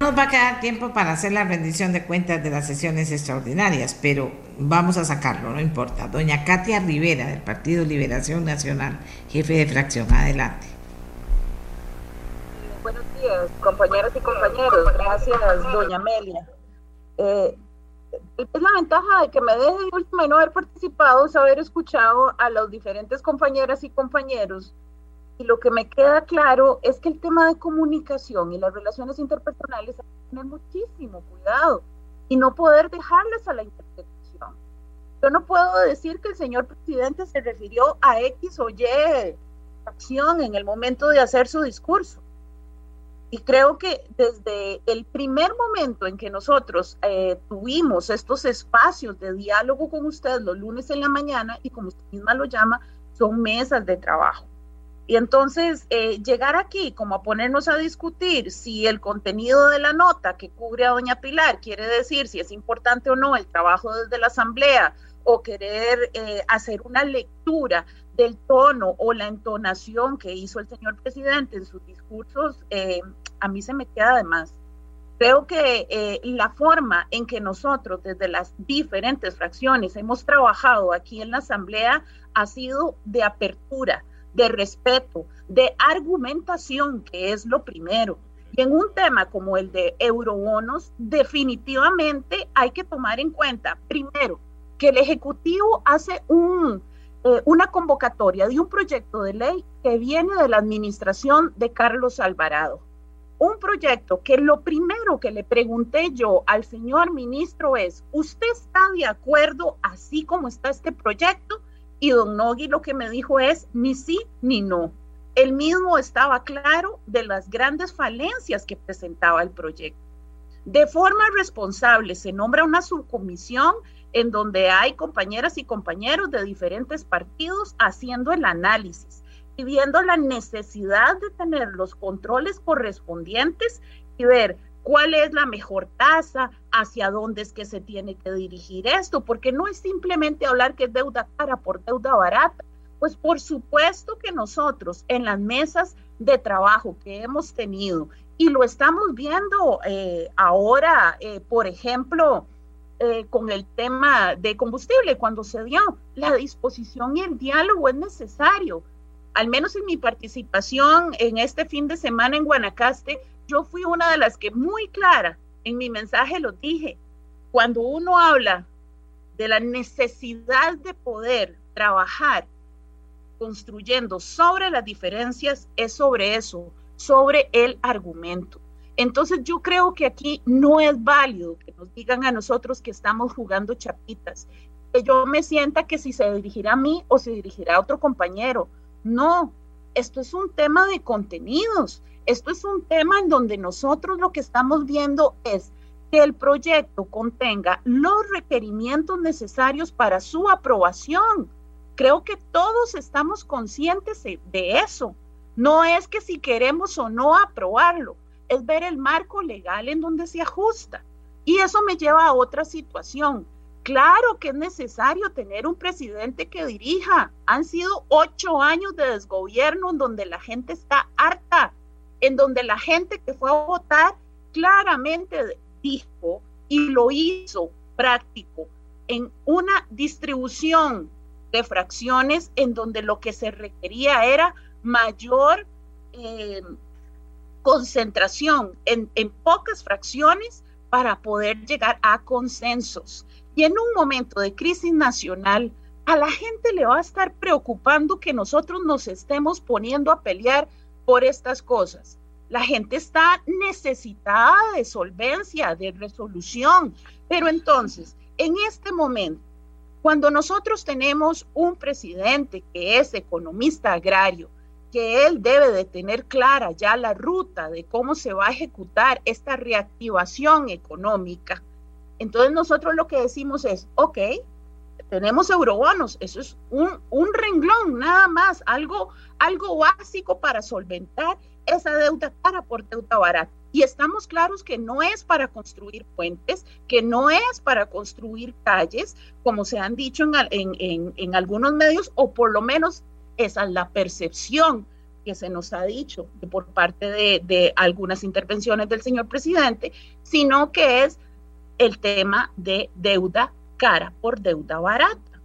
Nos va a quedar tiempo para hacer la rendición de cuentas de las sesiones extraordinarias, pero vamos a sacarlo, no importa. Doña Katia Rivera, del Partido Liberación Nacional, jefe de fracción, adelante. Buenos días, compañeros y compañeros. Gracias, doña Amelia. Eh, es la ventaja de que me deje de no haber participado, es haber escuchado a las diferentes compañeras y compañeros. Y lo que me queda claro es que el tema de comunicación y las relaciones interpersonales hay que tener muchísimo cuidado y no poder dejarlas a la interpretación. Yo no puedo decir que el señor presidente se refirió a X o Y acción en el momento de hacer su discurso. Y creo que desde el primer momento en que nosotros eh, tuvimos estos espacios de diálogo con usted los lunes en la mañana, y como usted misma lo llama, son mesas de trabajo. Y entonces eh, llegar aquí como a ponernos a discutir si el contenido de la nota que cubre a doña Pilar quiere decir si es importante o no el trabajo desde la asamblea o querer eh, hacer una lectura del tono o la entonación que hizo el señor presidente en sus discursos, eh, a mí se me queda de más. Creo que eh, la forma en que nosotros desde las diferentes fracciones hemos trabajado aquí en la Asamblea ha sido de apertura, de respeto, de argumentación, que es lo primero. Y en un tema como el de eurobonos, definitivamente hay que tomar en cuenta, primero, que el Ejecutivo hace eh, una convocatoria de un proyecto de ley que viene de la administración de Carlos Alvarado. Un proyecto que lo primero que le pregunté yo al señor ministro es, ¿usted está de acuerdo así como está este proyecto? Y don Nogui lo que me dijo es, ni sí ni no. Él mismo estaba claro de las grandes falencias que presentaba el proyecto. De forma responsable se nombra una subcomisión en donde hay compañeras y compañeros de diferentes partidos haciendo el análisis y viendo la necesidad de tener los controles correspondientes y ver cuál es la mejor tasa, hacia dónde es que se tiene que dirigir esto, porque no es simplemente hablar que es deuda cara por deuda barata. Pues por supuesto que nosotros en las mesas de trabajo que hemos tenido y lo estamos viendo eh, ahora, eh, por ejemplo, eh, con el tema de combustible cuando se dio. La disposición y el diálogo es necesario. Al menos en mi participación en este fin de semana en Guanacaste, yo fui una de las que muy clara en mi mensaje lo dije. Cuando uno habla de la necesidad de poder trabajar construyendo sobre las diferencias, es sobre eso, sobre el argumento. Entonces yo creo que aquí no es válido que nos digan a nosotros que estamos jugando chapitas, que yo me sienta que si se dirigirá a mí o se dirigirá a otro compañero. No, esto es un tema de contenidos, esto es un tema en donde nosotros lo que estamos viendo es que el proyecto contenga los requerimientos necesarios para su aprobación. Creo que todos estamos conscientes de eso. No es que si queremos o no aprobarlo, es ver el marco legal en donde se ajusta. Y eso me lleva a otra situación. Claro que es necesario tener un presidente que dirija. Han sido ocho años de desgobierno en donde la gente está harta, en donde la gente que fue a votar claramente dijo y lo hizo práctico en una distribución de fracciones en donde lo que se requería era mayor eh, concentración en, pocas fracciones para poder llegar a consensos. Y en un momento de crisis nacional, a la gente le va a estar preocupando que nosotros nos estemos poniendo a pelear por estas cosas. La gente está necesitada de solvencia, de resolución. Pero entonces, en este momento, cuando nosotros tenemos un presidente que es economista agrario, que él debe de tener clara ya la ruta de cómo se va a ejecutar esta reactivación económica. Entonces nosotros lo que decimos es, ok, tenemos eurobonos, eso es un, un renglón nada más, algo, algo básico para solventar esa deuda cara por deuda barata. Y estamos claros que no es para construir puentes, que no es para construir calles, como se han dicho en, en, en algunos medios, o por lo menos esa es la percepción que se nos ha dicho por parte de, algunas intervenciones del señor presidente, sino que es el tema de deuda cara por deuda barata.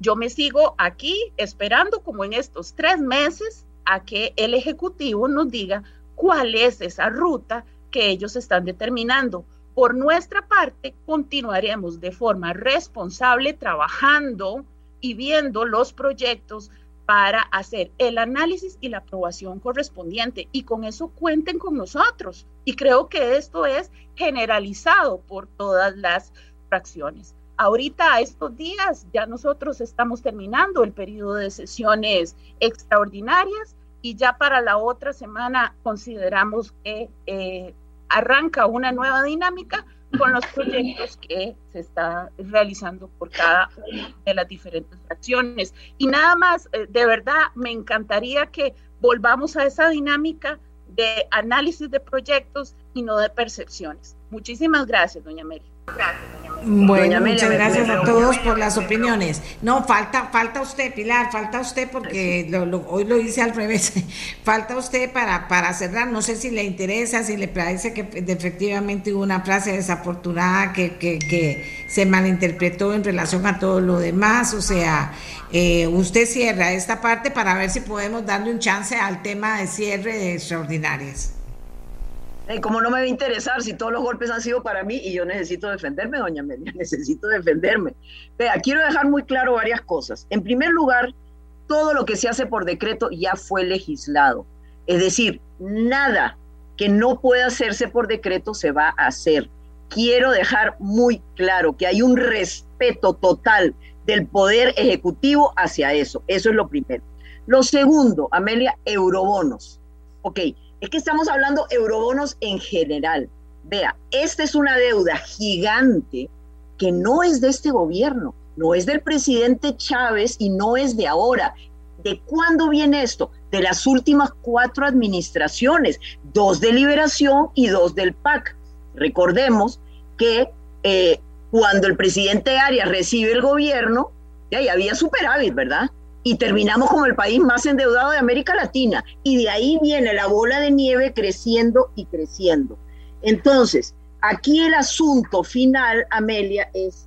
Yo me sigo aquí esperando como en estos tres meses a que el Ejecutivo nos diga cuál es esa ruta que ellos están determinando. Por nuestra parte, continuaremos de forma responsable trabajando y viendo los proyectos para hacer el análisis y la aprobación correspondiente. Y con eso cuenten con nosotros. Y creo que esto es generalizado por todas las fracciones. Ahorita, a estos días, ya nosotros estamos terminando el periodo de sesiones extraordinarias y ya para la otra semana consideramos que eh, arranca una nueva dinámica con los proyectos que se está realizando por cada una de las diferentes fracciones. Y nada más, eh, de verdad, me encantaría que volvamos a esa dinámica de análisis de proyectos y no de percepciones. Muchísimas gracias, doña Mary. Bueno, muchas gracias a todos por las opiniones. No, falta, falta usted, Pilar, falta usted porque hoy lo hice al revés. falta usted para, para cerrar. No sé si le interesa, si le parece que efectivamente hubo una frase desafortunada que, que, que se malinterpretó en relación a todo lo demás. O sea, eh, usted cierra esta parte para ver si podemos darle un chance al tema de cierre de extraordinarias. ¿Cómo no me va a interesar si todos los golpes han sido para mí y yo necesito defenderme, doña Amelia? Necesito defenderme. Vea, quiero dejar muy claro varias cosas. En primer lugar, todo lo que se hace por decreto ya fue legislado. Es decir, nada que no pueda hacerse por decreto se va a hacer. Quiero dejar muy claro que hay un respeto total del poder ejecutivo hacia eso. Eso es lo primero. Lo segundo, Amelia, eurobonos. Ok, es que estamos hablando eurobonos en general. Vea, esta es una deuda gigante que no es de este gobierno, no es del presidente Chávez y no es de ahora. ¿De cuándo viene esto? De las últimas cuatro administraciones, dos de Liberación y dos del PAC. Recordemos que eh, cuando el presidente Arias recibe el gobierno, ya había superávit, ¿verdad? Y terminamos como el país más endeudado de América Latina. Y de ahí viene la bola de nieve creciendo y creciendo. Entonces, aquí el asunto final, Amelia, es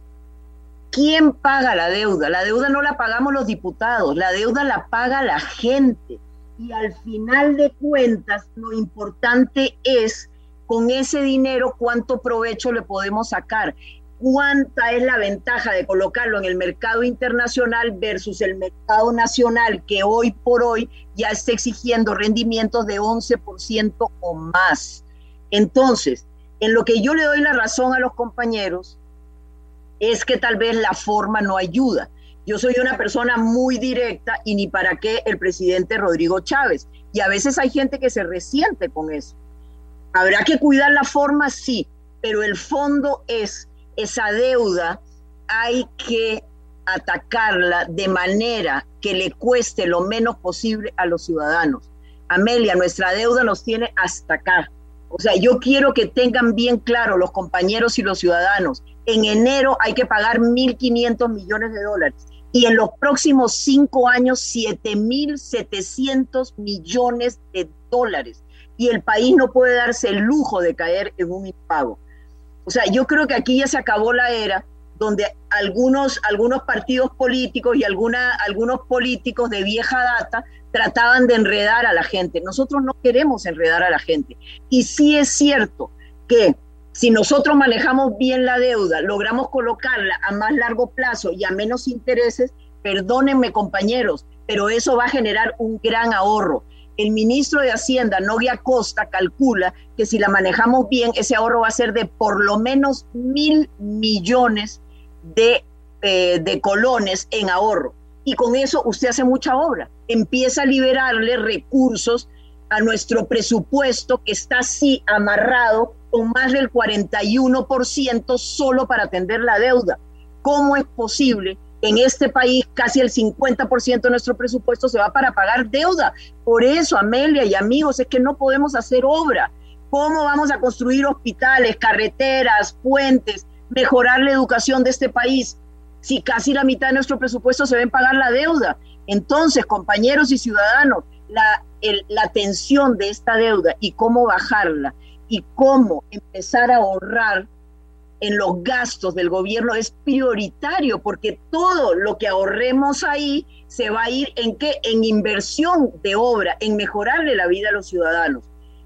¿quién paga la deuda? La deuda no la pagamos los diputados, la deuda la paga la gente. Y al final de cuentas, lo importante es con ese dinero cuánto provecho le podemos sacar cuánta es la ventaja de colocarlo en el mercado internacional versus el mercado nacional que hoy por hoy ya está exigiendo rendimientos de 11% o más. Entonces, en lo que yo le doy la razón a los compañeros es que tal vez la forma no ayuda. Yo soy una persona muy directa y ni para qué el presidente Rodrigo Chávez. Y a veces hay gente que se resiente con eso. Habrá que cuidar la forma, sí, pero el fondo es esa deuda hay que atacarla de manera que le cueste lo menos posible a los ciudadanos. Amelia, nuestra deuda nos tiene hasta acá. O sea, yo quiero que tengan bien claro los compañeros y los ciudadanos. En enero hay que pagar 1.500 millones de dólares y en los próximos cinco años 7.700 millones de dólares. Y el país no puede darse el lujo de caer en un impago. O sea, yo creo que aquí ya se acabó la era donde algunos, algunos partidos políticos y alguna, algunos políticos de vieja data trataban de enredar a la gente. Nosotros no queremos enredar a la gente. Y sí es cierto que si nosotros manejamos bien la deuda, logramos colocarla a más largo plazo y a menos intereses, perdónenme compañeros, pero eso va a generar un gran ahorro el ministro de Hacienda, Noguia Costa, calcula que si la manejamos bien, ese ahorro va a ser de por lo menos mil millones de, eh, de colones en ahorro. Y con eso usted hace mucha obra. Empieza a liberarle recursos a nuestro presupuesto que está así amarrado con más del 41% solo para atender la deuda. ¿Cómo es posible en este país casi el 50% de nuestro presupuesto se va para pagar deuda. Por eso, Amelia y amigos, es que no podemos hacer obra. ¿Cómo vamos a construir hospitales, carreteras, puentes, mejorar la educación de este país si casi la mitad de nuestro presupuesto se va en pagar la deuda? Entonces, compañeros y ciudadanos, la, la tensión de esta deuda y cómo bajarla y cómo empezar a ahorrar en los gastos del gobierno es prioritario porque todo lo que ahorremos ahí se va a ir en qué? En inversión de obra, en mejorarle la vida a los ciudadanos.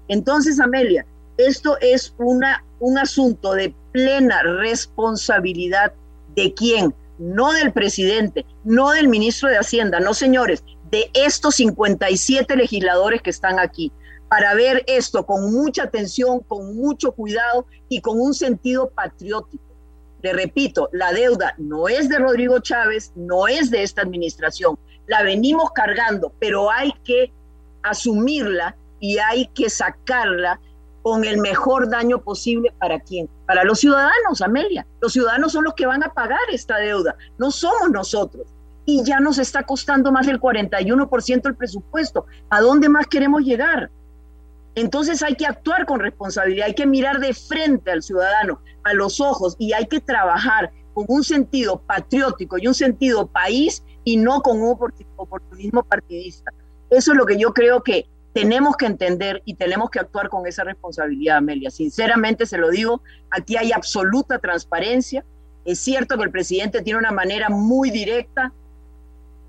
Entonces, Amelia, esto es una un asunto de plena responsabilidad de quién, no del presidente, no del ministro de Hacienda, no señores, de estos 57 legisladores que están aquí, para ver esto con mucha atención, con mucho cuidado y con un sentido patriótico. Le repito, la deuda no es de Rodrigo Chávez, no es de esta administración, la venimos cargando, pero hay que asumirla y hay que sacarla con el mejor daño posible para quién? Para los ciudadanos, Amelia. Los ciudadanos son los que van a pagar esta deuda, no somos nosotros. Y ya nos está costando más del 41% el presupuesto. ¿A dónde más queremos llegar? Entonces hay que actuar con responsabilidad, hay que mirar de frente al ciudadano, a los ojos, y hay que trabajar con un sentido patriótico y un sentido país y no con un oportunismo partidista. Eso es lo que yo creo que tenemos que entender y tenemos que actuar con esa responsabilidad, Amelia. Sinceramente se lo digo, aquí hay absoluta transparencia. Es cierto que el presidente tiene una manera muy directa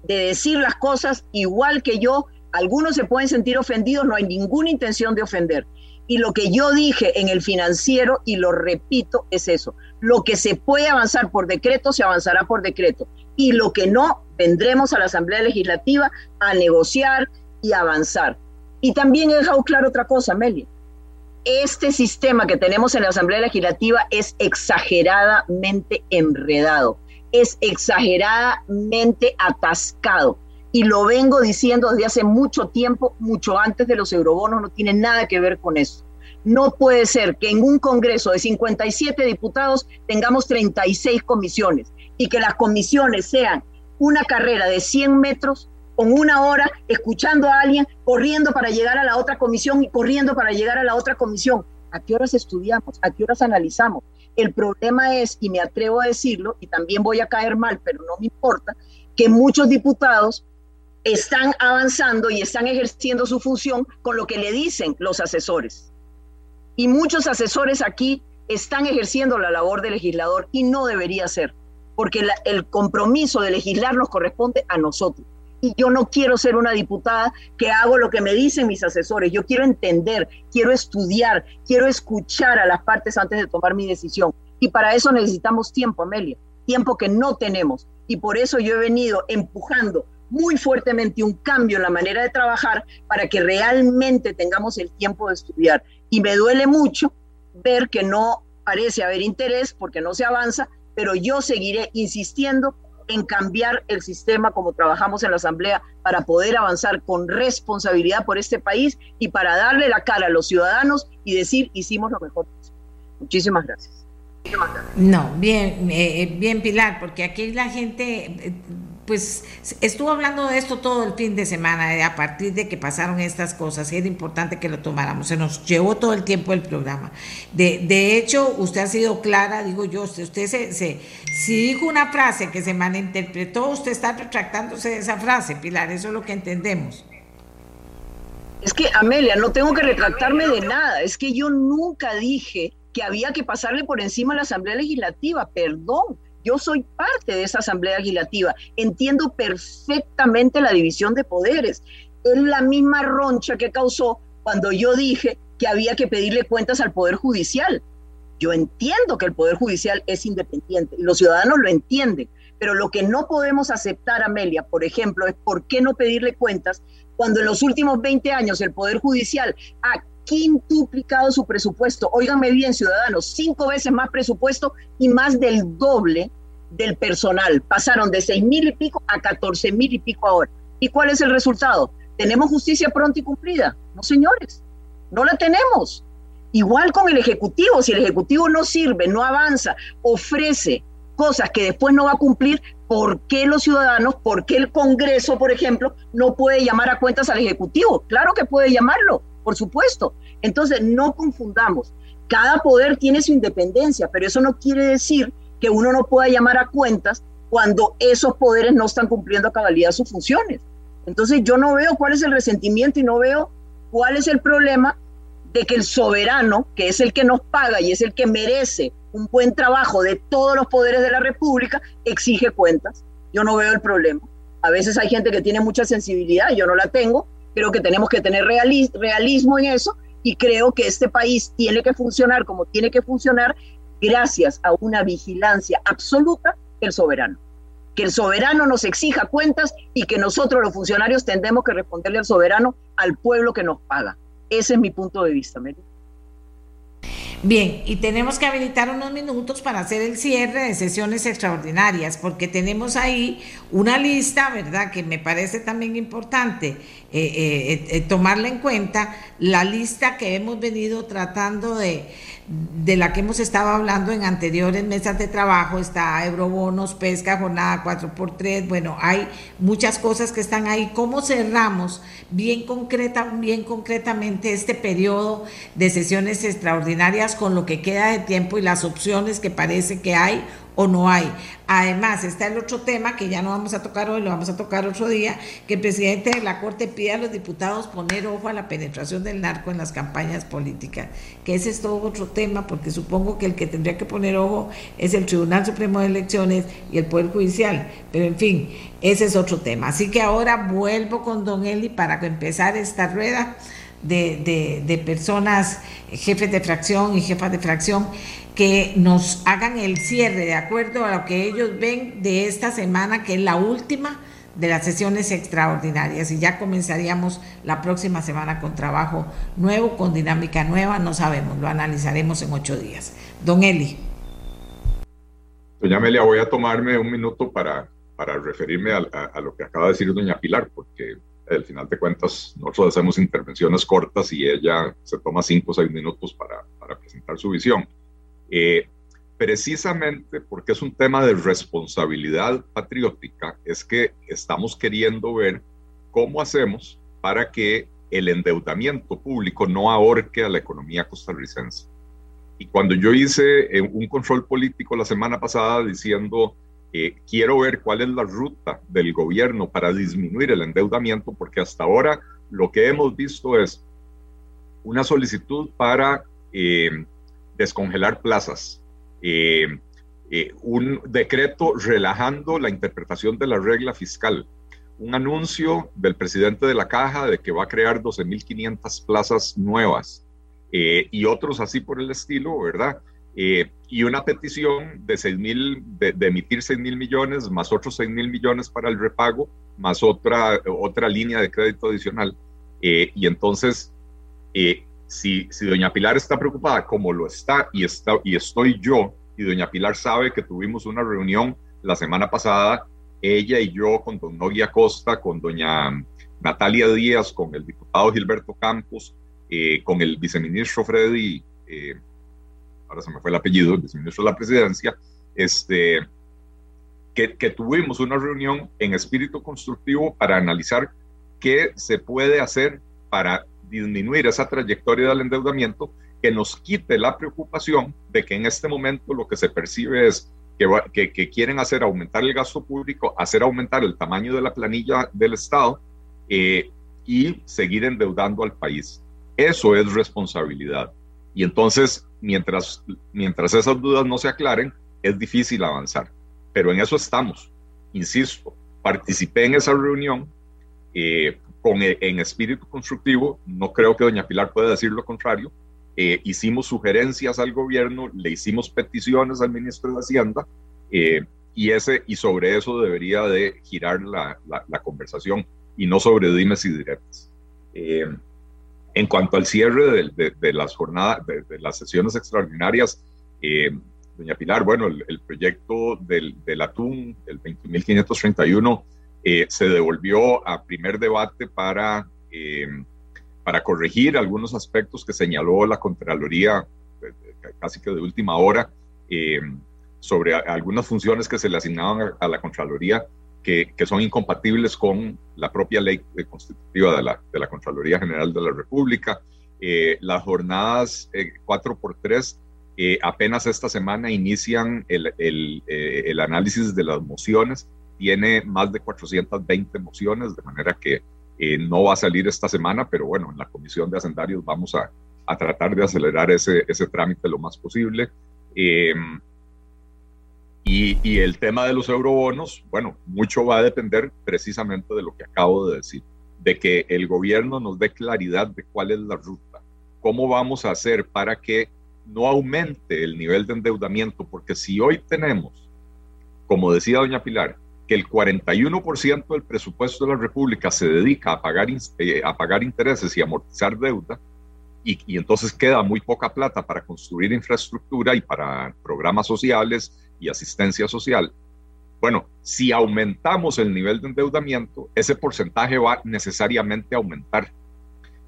de decir las cosas, igual que yo. Algunos se pueden sentir ofendidos, no hay ninguna intención de ofender. Y lo que yo dije en el financiero, y lo repito, es eso. Lo que se puede avanzar por decreto, se avanzará por decreto. Y lo que no, vendremos a la Asamblea Legislativa a negociar y avanzar. Y también he dejado claro otra cosa, Amelia. Este sistema que tenemos en la Asamblea Legislativa es exageradamente enredado, es exageradamente atascado. Y lo vengo diciendo desde hace mucho tiempo, mucho antes de los eurobonos, no tiene nada que ver con eso. No puede ser que en un Congreso de 57 diputados tengamos 36 comisiones y que las comisiones sean una carrera de 100 metros con una hora escuchando a alguien, corriendo para llegar a la otra comisión y corriendo para llegar a la otra comisión. ¿A qué horas estudiamos? ¿A qué horas analizamos? El problema es, y me atrevo a decirlo, y también voy a caer mal, pero no me importa, que muchos diputados están avanzando y están ejerciendo su función con lo que le dicen los asesores. Y muchos asesores aquí están ejerciendo la labor de legislador y no debería ser, porque el compromiso de legislar nos corresponde a nosotros y yo no quiero ser una diputada que hago lo que me dicen mis asesores. Yo quiero entender, quiero estudiar, quiero escuchar a las partes antes de tomar mi decisión. Y para eso necesitamos tiempo, Amelia, tiempo que no tenemos. Y por eso yo he venido empujando muy fuertemente un cambio en la manera de trabajar para que realmente tengamos el tiempo de estudiar. Y me duele mucho ver que no parece haber interés porque no se avanza, pero yo seguiré insistiendo en cambiar el sistema como trabajamos en la Asamblea para poder avanzar con responsabilidad por este país y para darle la cara a los ciudadanos y decir hicimos lo mejor. Muchísimas gracias. No, bien, eh, eh, bien Pilar, porque aquí la gente eh, pues estuvo hablando de esto todo el fin de semana, a partir de que pasaron estas cosas, y era importante que lo tomáramos, se nos llevó todo el tiempo el programa. De, de hecho, usted ha sido clara, digo yo, usted, se, se, si dijo una frase que se malinterpretó, usted está retractándose de esa frase, Pilar, eso es lo que entendemos. Es que, Amelia, no tengo que retractarme de nada, es que yo nunca dije que había que pasarle por encima a la Asamblea Legislativa, perdón yo soy parte de esa Asamblea Legislativa, entiendo perfectamente la división de poderes. Es la misma roncha que causó cuando yo dije que había que pedirle cuentas al Poder Judicial. Yo entiendo que el Poder Judicial es independiente y los ciudadanos lo entienden, pero lo que no podemos aceptar, Amelia, por ejemplo, es por qué no pedirle cuentas cuando en los últimos 20 años el Poder Judicial ha quintuplicado su presupuesto. Óiganme bien, ciudadanos, cinco veces más presupuesto y más del doble del personal. Pasaron de seis mil y pico a catorce mil y pico ahora. ¿Y cuál es el resultado? ¿Tenemos justicia pronta y cumplida? No, señores, no la tenemos. Igual con el Ejecutivo, si el Ejecutivo no sirve, no avanza, ofrece cosas que después no va a cumplir, ¿por qué los ciudadanos, por qué el Congreso, por ejemplo, no puede llamar a cuentas al Ejecutivo? Claro que puede llamarlo, por supuesto. Entonces, no confundamos. Cada poder tiene su independencia, pero eso no quiere decir que uno no pueda llamar a cuentas cuando esos poderes no están cumpliendo a cabalidad sus funciones. Entonces, yo no veo cuál es el resentimiento y no veo cuál es el problema de que el soberano, que es el que nos paga y es el que merece un buen trabajo de todos los poderes de la República, exige cuentas. Yo no veo el problema. A veces hay gente que tiene mucha sensibilidad, yo no la tengo, creo que tenemos que tener realismo en eso y creo que este país tiene que funcionar como tiene que funcionar gracias a una vigilancia absoluta del soberano. Que el soberano nos exija cuentas y que nosotros los funcionarios tendemos que responderle al soberano, al pueblo que nos paga. Ese es mi punto de vista, Mary. Bien, y tenemos que habilitar unos minutos para hacer el cierre de sesiones extraordinarias, porque tenemos ahí una lista, ¿verdad?, que me parece también importante eh, eh, eh, tomarla en cuenta, la lista que hemos venido tratando de, de la que hemos estado hablando en anteriores mesas de trabajo, está eurobonos, pesca, jornada 4x3, bueno, hay muchas cosas que están ahí. ¿Cómo cerramos bien, concreta, bien concretamente este periodo de sesiones extraordinarias? con lo que queda de tiempo y las opciones que parece que hay o no hay. Además, está el otro tema que ya no vamos a tocar hoy, lo vamos a tocar otro día, que el presidente de la Corte pide a los diputados poner ojo a la penetración del narco en las campañas políticas, que ese es todo otro tema, porque supongo que el que tendría que poner ojo es el Tribunal Supremo de Elecciones y el Poder Judicial, pero en fin, ese es otro tema. Así que ahora vuelvo con don Eli para empezar esta rueda de, de, personas, jefes de fracción y jefas de fracción, que nos hagan el cierre de acuerdo a lo que ellos ven de esta semana, que es la última de las sesiones extraordinarias. Y ya comenzaríamos la próxima semana con trabajo nuevo, con dinámica nueva, no sabemos, lo analizaremos en ocho días. Don Eli. Doña Amelia, voy a tomarme un minuto para, para referirme a lo que acaba de decir doña Pilar, porque al final de cuentas, nosotros hacemos intervenciones cortas y ella se toma cinco o seis minutos para, para presentar su visión. Eh, precisamente porque es un tema de responsabilidad patriótica, es que estamos queriendo ver cómo hacemos para que el endeudamiento público no ahorque a la economía costarricense. Y cuando yo hice eh, un control político la semana pasada diciendo quiero ver cuál es la ruta del gobierno para disminuir el endeudamiento, porque hasta ahora lo que hemos visto es una solicitud para eh, descongelar plazas, eh, eh, un decreto relajando la interpretación de la regla fiscal, un anuncio del presidente de la caja de que va a crear 12.500 plazas nuevas y otros así por el estilo, ¿verdad? Y una petición de, 6 mil, de, emitir 6 mil millones, más otros 6 mil millones para el repago, más otra, otra línea de crédito adicional. Eh, y entonces, eh, si, si doña Pilar está preocupada, como lo está y, está y estoy yo, y doña Pilar sabe que tuvimos una reunión la semana pasada, ella y yo con don Nogui Acosta, con doña Natalia Díaz, con el diputado Gilberto Campos, con el viceministro Freddy ahora se me fue el apellido, el viceministro de la presidencia, este, que, que tuvimos una reunión en espíritu constructivo para analizar qué se puede hacer para disminuir esa trayectoria del endeudamiento que nos quite la preocupación de que en este momento lo que se percibe es que, que, quieren hacer aumentar el gasto público, hacer aumentar el tamaño de la planilla del Estado eh, y seguir endeudando al país. Eso es responsabilidad. Y entonces, mientras, mientras esas dudas no se aclaren, es difícil avanzar. Pero en eso estamos. Insisto, participé en esa reunión eh, con, en espíritu constructivo. No creo que doña Pilar pueda decir lo contrario. Eh, hicimos sugerencias al gobierno, le hicimos peticiones al ministro de Hacienda eh, y, ese, y sobre eso debería de girar la, la, conversación y no sobre dimes y diretes. En cuanto al cierre de, las jornadas, de, las sesiones extraordinarias, eh, doña Pilar, bueno, el, proyecto del, atún, el 20.531, eh, se devolvió a primer debate para, eh, para corregir algunos aspectos que señaló la Contraloría casi que de última hora sobre algunas funciones que se le asignaban a la Contraloría que, son incompatibles con la propia ley constitutiva de la, de la Contraloría General de la República. Eh, las jornadas 4x3 eh, eh, apenas esta semana inician el, el, el, análisis de las mociones. Tiene más de 420 mociones, de manera que no va a salir esta semana, pero bueno, en la Comisión de Hacendarios vamos a, a tratar de acelerar ese, ese trámite lo más posible. Y, el tema de los eurobonos, bueno, mucho va a depender precisamente de lo que acabo de decir, de que el gobierno nos dé claridad de cuál es la ruta, cómo vamos a hacer para que no aumente el nivel de endeudamiento, porque si hoy tenemos, como decía doña Pilar, que el 41% del presupuesto de la República se dedica a pagar, eh, a pagar intereses y amortizar deuda, y, y, entonces queda muy poca plata para construir infraestructura y para programas sociales y asistencia social. Bueno, si aumentamos el nivel de endeudamiento, ese porcentaje va necesariamente a aumentar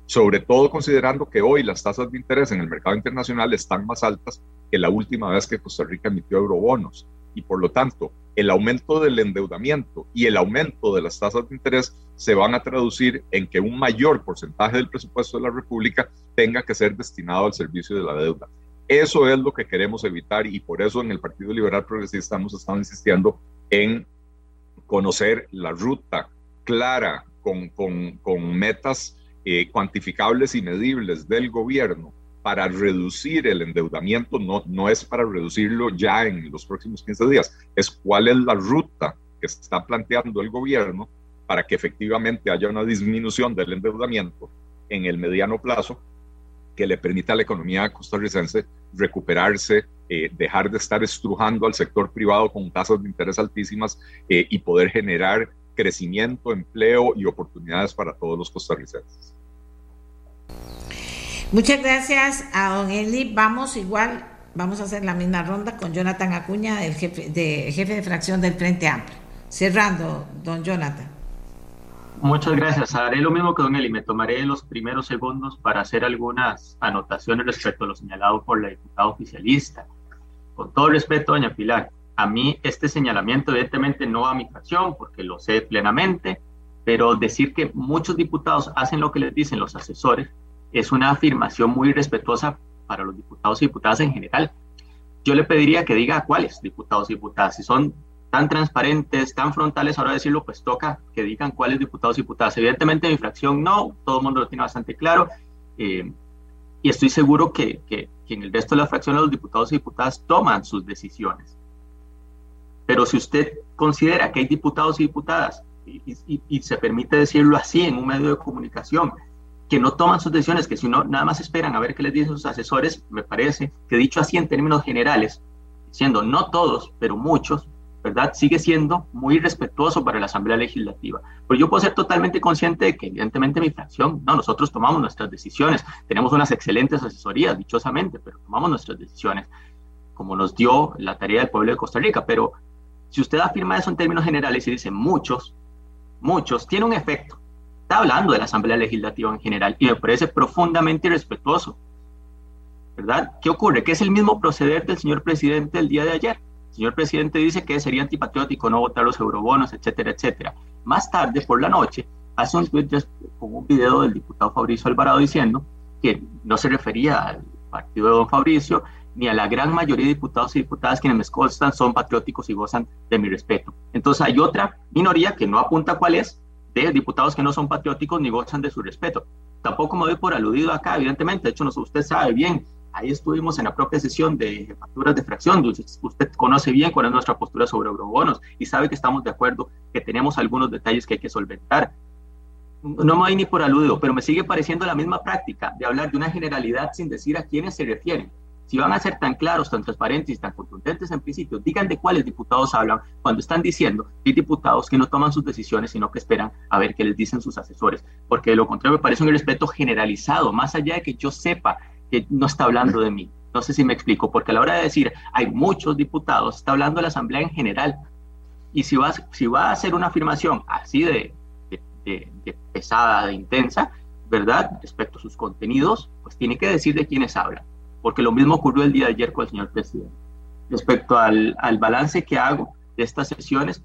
sobre todo considerando que hoy las tasas de interés en el mercado internacional están más altas que la última vez que Costa Rica emitió eurobonos. Y por lo tanto, el aumento del endeudamiento y el aumento de las tasas de interés se van a traducir en que un mayor porcentaje del presupuesto de la República tenga que ser destinado al servicio de la deuda. Eso es lo que queremos evitar y por eso en el Partido Liberal Progresista hemos estado insistiendo en conocer la ruta clara con, con, con metas eh, cuantificables y medibles del gobierno para reducir el endeudamiento. No, no es para reducirlo ya en los próximos 15 días, es cuál es la ruta que está planteando el gobierno para que efectivamente haya una disminución del endeudamiento en el mediano plazo que le permita a la economía costarricense recuperarse, eh, dejar de estar estrujando al sector privado con tasas de interés altísimas eh, y poder generar crecimiento, empleo y oportunidades para todos los costarricenses. Muchas gracias a don Eli. Vamos igual, vamos a hacer la misma ronda con Jonathan Acuña, el jefe de, jefe de fracción del Frente Amplio. Cerrando, don Jonathan. Muchas gracias. Haré lo mismo que don Eli. Me tomaré los primeros segundos para hacer algunas anotaciones respecto a lo señalado por la diputada oficialista. Con todo respeto, doña Pilar, a mí este señalamiento evidentemente no va a mi fracción porque lo sé plenamente, pero decir que muchos diputados hacen lo que les dicen los asesores es una afirmación muy respetuosa para los diputados y diputadas en general. Yo le pediría que diga cuáles diputados y diputadas. Si son tan transparentes, tan frontales, ahora decirlo, pues toca que digan cuáles diputados y diputadas. Evidentemente mi fracción no, todo el mundo lo tiene bastante claro. Eh, y estoy seguro que, que, en el resto de la fracción los diputados y diputadas toman sus decisiones. Pero si usted considera que hay diputados y diputadas, y, y se permite decirlo así en un medio de comunicación, que no toman sus decisiones, que si no, nada más esperan a ver qué les dicen sus asesores, me parece que dicho así en términos generales, siendo no todos, pero muchos, ¿verdad? Sigue siendo muy respetuoso para la Asamblea Legislativa. Pero yo puedo ser totalmente consciente de que evidentemente mi fracción, no, nosotros tomamos nuestras decisiones, tenemos unas excelentes asesorías, dichosamente, pero tomamos nuestras decisiones, como nos dio la tarea del pueblo de Costa Rica. Pero si usted afirma eso en términos generales y dice muchos, muchos, tiene un efecto está hablando de la Asamblea Legislativa en general y me parece profundamente irrespetuoso. ¿Verdad? ¿Qué ocurre? Que es el mismo proceder del señor presidente el día de ayer. Señor presidente dice que sería antipatriótico no votar los eurobonos, etcétera, etcétera. Más tarde, por la noche, hace un tweet con un video del diputado Fabricio Alvarado diciendo que no se refería al partido de don Fabricio ni a la gran mayoría de diputados y diputadas quienes me constan son patrióticos y gozan de mi respeto. Entonces hay otra minoría que no apunta cuál es, de diputados que no son patrióticos ni gozan de su respeto. Tampoco me doy por aludido acá, evidentemente, de hecho usted sabe bien, ahí estuvimos en la propia sesión de jefaturas de fracción, usted conoce bien cuál es nuestra postura sobre eurobonos y sabe que estamos de acuerdo, que tenemos algunos detalles que hay que solventar. No me doy ni por aludido, pero me sigue pareciendo la misma práctica de hablar de una generalidad sin decir a quiénes se refieren si van a ser tan claros, tan transparentes y tan contundentes en principio, digan de cuáles diputados hablan cuando están diciendo que hay diputados que no toman sus decisiones, sino que esperan a ver qué les dicen sus asesores. Porque de lo contrario me parece un respeto generalizado, más allá de que yo sepa que no está hablando de mí. No sé si me explico, porque a la hora de decir hay muchos diputados, está hablando de la Asamblea en general. Y si va, si va a hacer una afirmación así de, pesada, de intensa, ¿verdad? Respecto a sus contenidos, pues tiene que decir de quiénes hablan porque lo mismo ocurrió el día de ayer con el señor presidente. Respecto al, al balance que hago de estas sesiones,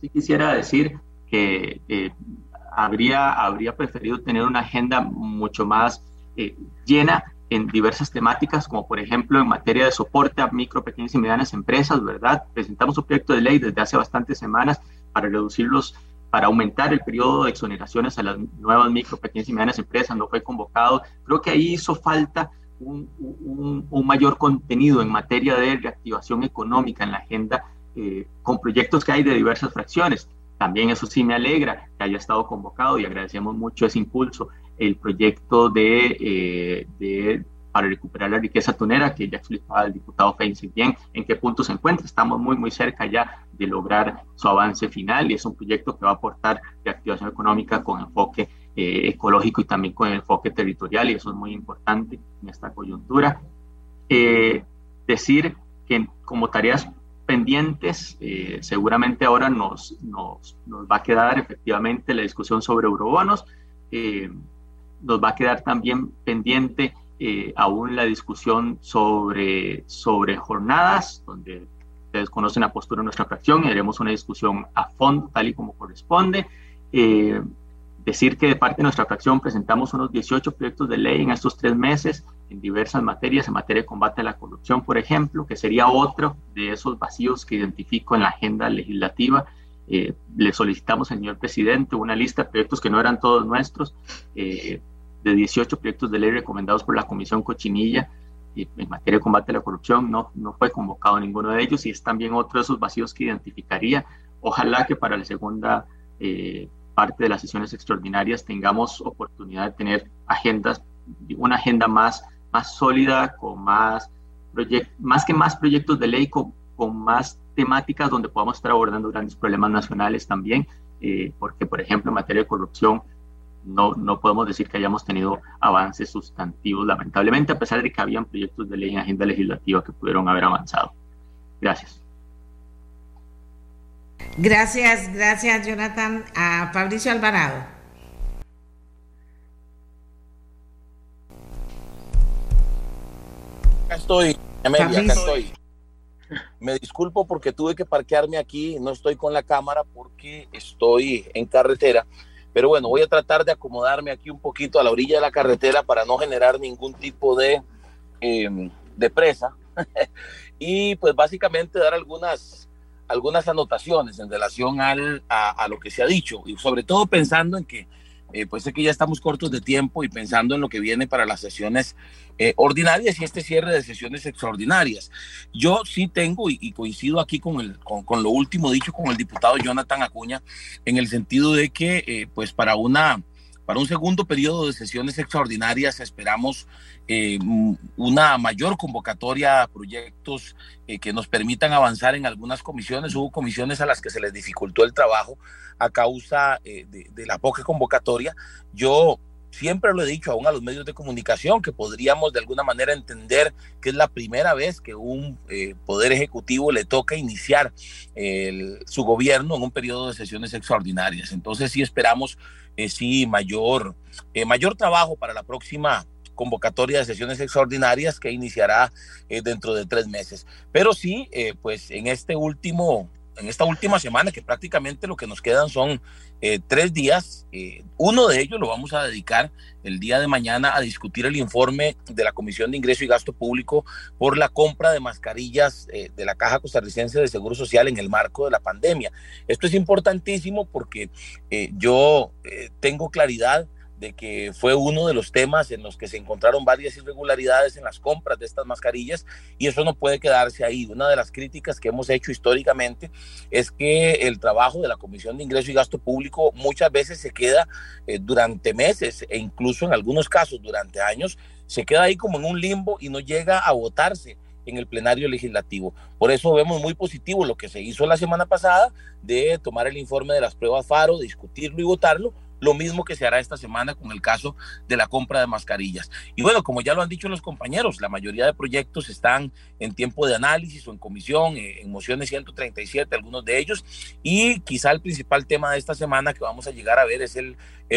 sí quisiera decir que eh, habría, habría preferido tener una agenda mucho más eh, llena en diversas temáticas, como por ejemplo en materia de soporte a micro, pequeñas y medianas empresas, ¿verdad? Presentamos un proyecto de ley desde hace bastantes semanas para reducirlos, para aumentar el periodo de exoneraciones a las nuevas micro, pequeñas y medianas empresas, no fue convocado. Creo que ahí hizo falta un, mayor contenido en materia de reactivación económica en la agenda eh, con proyectos que hay de diversas fracciones. También eso sí me alegra que haya estado convocado y agradecemos mucho ese impulso el proyecto de, de para recuperar la riqueza tunera, que ya explicaba el diputado Feinstein bien en qué punto se encuentra. Estamos muy, muy cerca ya de lograr su avance final y es un proyecto que va a aportar reactivación económica con enfoque eh, ecológico y también con enfoque territorial y eso es muy importante en esta coyuntura. Eh, decir que como tareas pendientes, eh, seguramente ahora nos, nos, nos, va a quedar efectivamente la discusión sobre eurobonos, nos va a quedar también pendiente eh, aún la discusión sobre, sobre jornadas, donde ustedes conocen la postura de nuestra fracción y haremos una discusión a fondo, tal y como corresponde. Eh, decir que de parte de nuestra fracción presentamos unos 18 proyectos de ley en estos tres meses en diversas materias, en materia de combate a la corrupción, por ejemplo, que sería otro de esos vacíos que identifico en la agenda legislativa. Eh, le solicitamos al señor presidente una lista de proyectos que no eran todos nuestros, eh, de 18 proyectos de ley recomendados por la Comisión Cochinilla en materia de combate a la corrupción, no, no fue convocado ninguno de ellos y es también otro de esos vacíos que identificaría. Ojalá que para la segunda eh, parte de las sesiones extraordinarias tengamos oportunidad de tener agendas, una agenda más, más sólida, con más, más que más proyectos de ley, con, con más temáticas donde podamos estar abordando grandes problemas nacionales también, eh, porque por ejemplo en materia de corrupción no, no podemos decir que hayamos tenido avances sustantivos, lamentablemente, a pesar de que habían proyectos de ley en agenda legislativa que pudieron haber avanzado. Gracias. Gracias, gracias Jonathan. A Fabricio Alvarado. Acá estoy, Amelia, acá estoy. Me disculpo porque tuve que parquearme aquí, no estoy con la cámara porque estoy en carretera pero bueno, voy a tratar de acomodarme aquí un poquito a la orilla de la carretera para no generar ningún tipo de, em, de presa. y pues básicamente dar algunas, algunas anotaciones en relación al, a, a, lo que se ha dicho y sobre todo pensando en que eh, pues sé que ya estamos cortos de tiempo y pensando en lo que viene para las sesiones eh, ordinarias y este cierre de sesiones extraordinarias. Yo sí tengo, y, coincido aquí con, el, con, lo último dicho con el diputado Jonathan Acuña, en el sentido de que, eh, pues para una para un segundo periodo de sesiones extraordinarias esperamos eh, una mayor convocatoria a proyectos eh, que nos permitan avanzar en algunas comisiones. Hubo comisiones a las que se les dificultó el trabajo a causa eh, de, la poca convocatoria. Yo siempre lo he dicho aún a los medios de comunicación que podríamos de alguna manera entender que es la primera vez que un poder ejecutivo le toca iniciar su gobierno en un periodo de sesiones extraordinarias. Entonces sí esperamos eh, sí mayor, eh, mayor trabajo para la próxima convocatoria de sesiones extraordinarias que iniciará eh, dentro de tres meses. Pero sí, pues en este último, en esta última semana, que prácticamente lo que nos quedan son tres días, uno de ellos lo vamos a dedicar el día de mañana a discutir el informe de la Comisión de Ingreso y Gasto Público por la compra de mascarillas de la Caja Costarricense de Seguro Social en el marco de la pandemia. Esto es importantísimo porque yo tengo claridad de que fue uno de los temas en los que se encontraron varias irregularidades en las compras de estas mascarillas y eso no puede quedarse ahí. Una de las críticas que hemos hecho históricamente es que el trabajo de la Comisión de Ingreso y Gasto Público muchas veces se queda eh, durante meses e incluso en algunos casos durante años, se queda ahí como en un limbo y no llega a votarse en el plenario legislativo. Por eso vemos muy positivo lo que se hizo la semana pasada de tomar el informe de las pruebas FARO, discutirlo y votarlo, lo mismo que se hará esta semana con el caso de la compra de mascarillas. Y bueno, como ya lo han dicho los compañeros, la mayoría de proyectos están en tiempo de análisis o en comisión, eh, en mociones 137, algunos de ellos, y quizá el principal tema de esta semana que vamos a llegar a ver es el,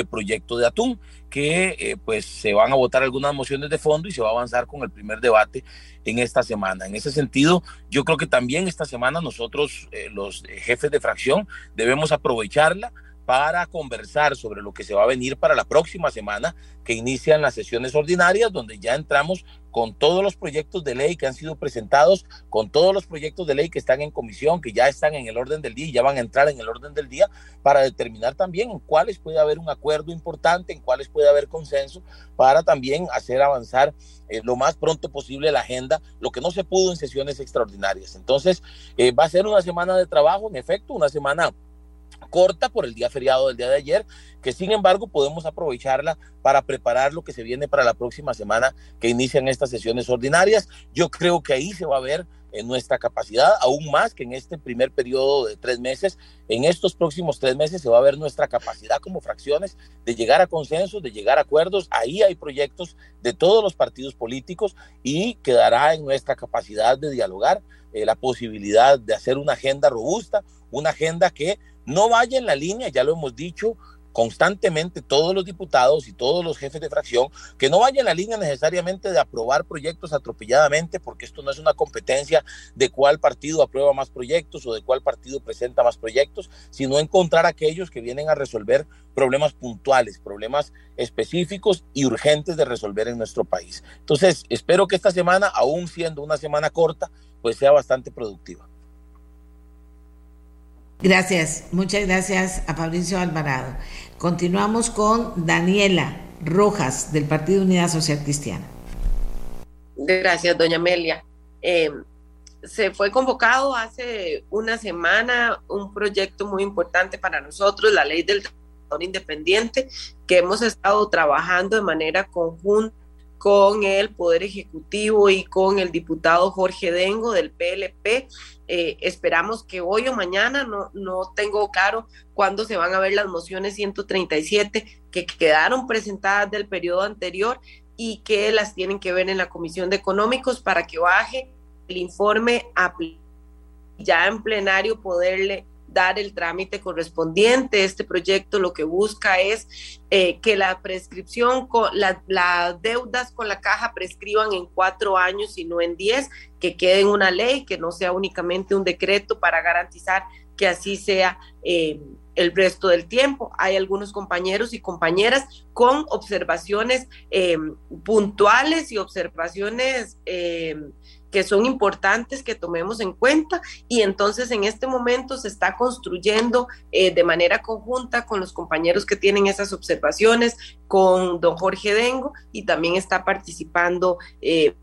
proyecto de atún, que eh, pues se van a votar algunas mociones de fondo y se va a avanzar con el primer debate en esta semana. En ese sentido, yo creo que también esta semana nosotros, eh, los jefes de fracción, debemos aprovecharla para conversar sobre lo que se va a venir para la próxima semana, que inician las sesiones ordinarias, donde ya entramos con todos los proyectos de ley que han sido presentados, con todos los proyectos de ley que están en comisión, que ya están en el orden del día y ya van a entrar en el orden del día, para determinar también en cuáles puede haber un acuerdo importante, en cuáles puede haber consenso, para también hacer avanzar eh, lo más pronto posible la agenda, lo que no se pudo en sesiones extraordinarias. Entonces, eh, va a ser una semana de trabajo, en efecto, una semana corta por el día feriado del día de ayer, que sin embargo podemos aprovecharla para preparar lo que se viene para la próxima semana que inician estas sesiones ordinarias. Yo creo que ahí se va a ver en nuestra capacidad, aún más que en este primer periodo de tres meses. En estos próximos tres meses se va a ver nuestra capacidad como fracciones de llegar a consensos, de llegar a acuerdos. Ahí hay proyectos de todos los partidos políticos y quedará en nuestra capacidad de dialogar eh, la posibilidad de hacer una agenda robusta, una agenda que no vaya en la línea, ya lo hemos dicho, constantemente todos los diputados y todos los jefes de fracción que no vayan en la línea necesariamente de aprobar proyectos atropelladamente, porque esto no es una competencia de cuál partido aprueba más proyectos o de cuál partido presenta más proyectos, sino encontrar aquellos que vienen a resolver problemas puntuales, problemas específicos y urgentes de resolver en nuestro país. Entonces, espero que esta semana, aún siendo una semana corta, pues sea bastante productiva. Gracias, muchas gracias a Fabricio Alvarado. Continuamos con Daniela Rojas del Partido Unidad Social Cristiana. Gracias, doña Amelia. Eh, se fue convocado hace una semana un proyecto muy importante para nosotros, la ley del trabajador independiente, que hemos estado trabajando de manera conjunta con el Poder Ejecutivo y con el diputado Jorge Dengo del PLP. Eh, esperamos que hoy o mañana, no, no tengo claro cuándo se van a ver las mociones 137 que quedaron presentadas del periodo anterior y que las tienen que ver en la Comisión de Económicos para que baje el informe ya en plenario poderle dar el trámite correspondiente. Este proyecto lo que busca es eh, que la prescripción, con las deudas con la caja prescriban en cuatro años y no en diez, que quede en una ley, que no sea únicamente un decreto para garantizar que así sea. Eh, el resto del tiempo. Hay algunos compañeros y compañeras con observaciones eh, puntuales y observaciones que son importantes que tomemos en cuenta y entonces en este momento se está construyendo eh, de manera conjunta con los compañeros que tienen esas observaciones, con don Jorge Dengo y también está participando eh,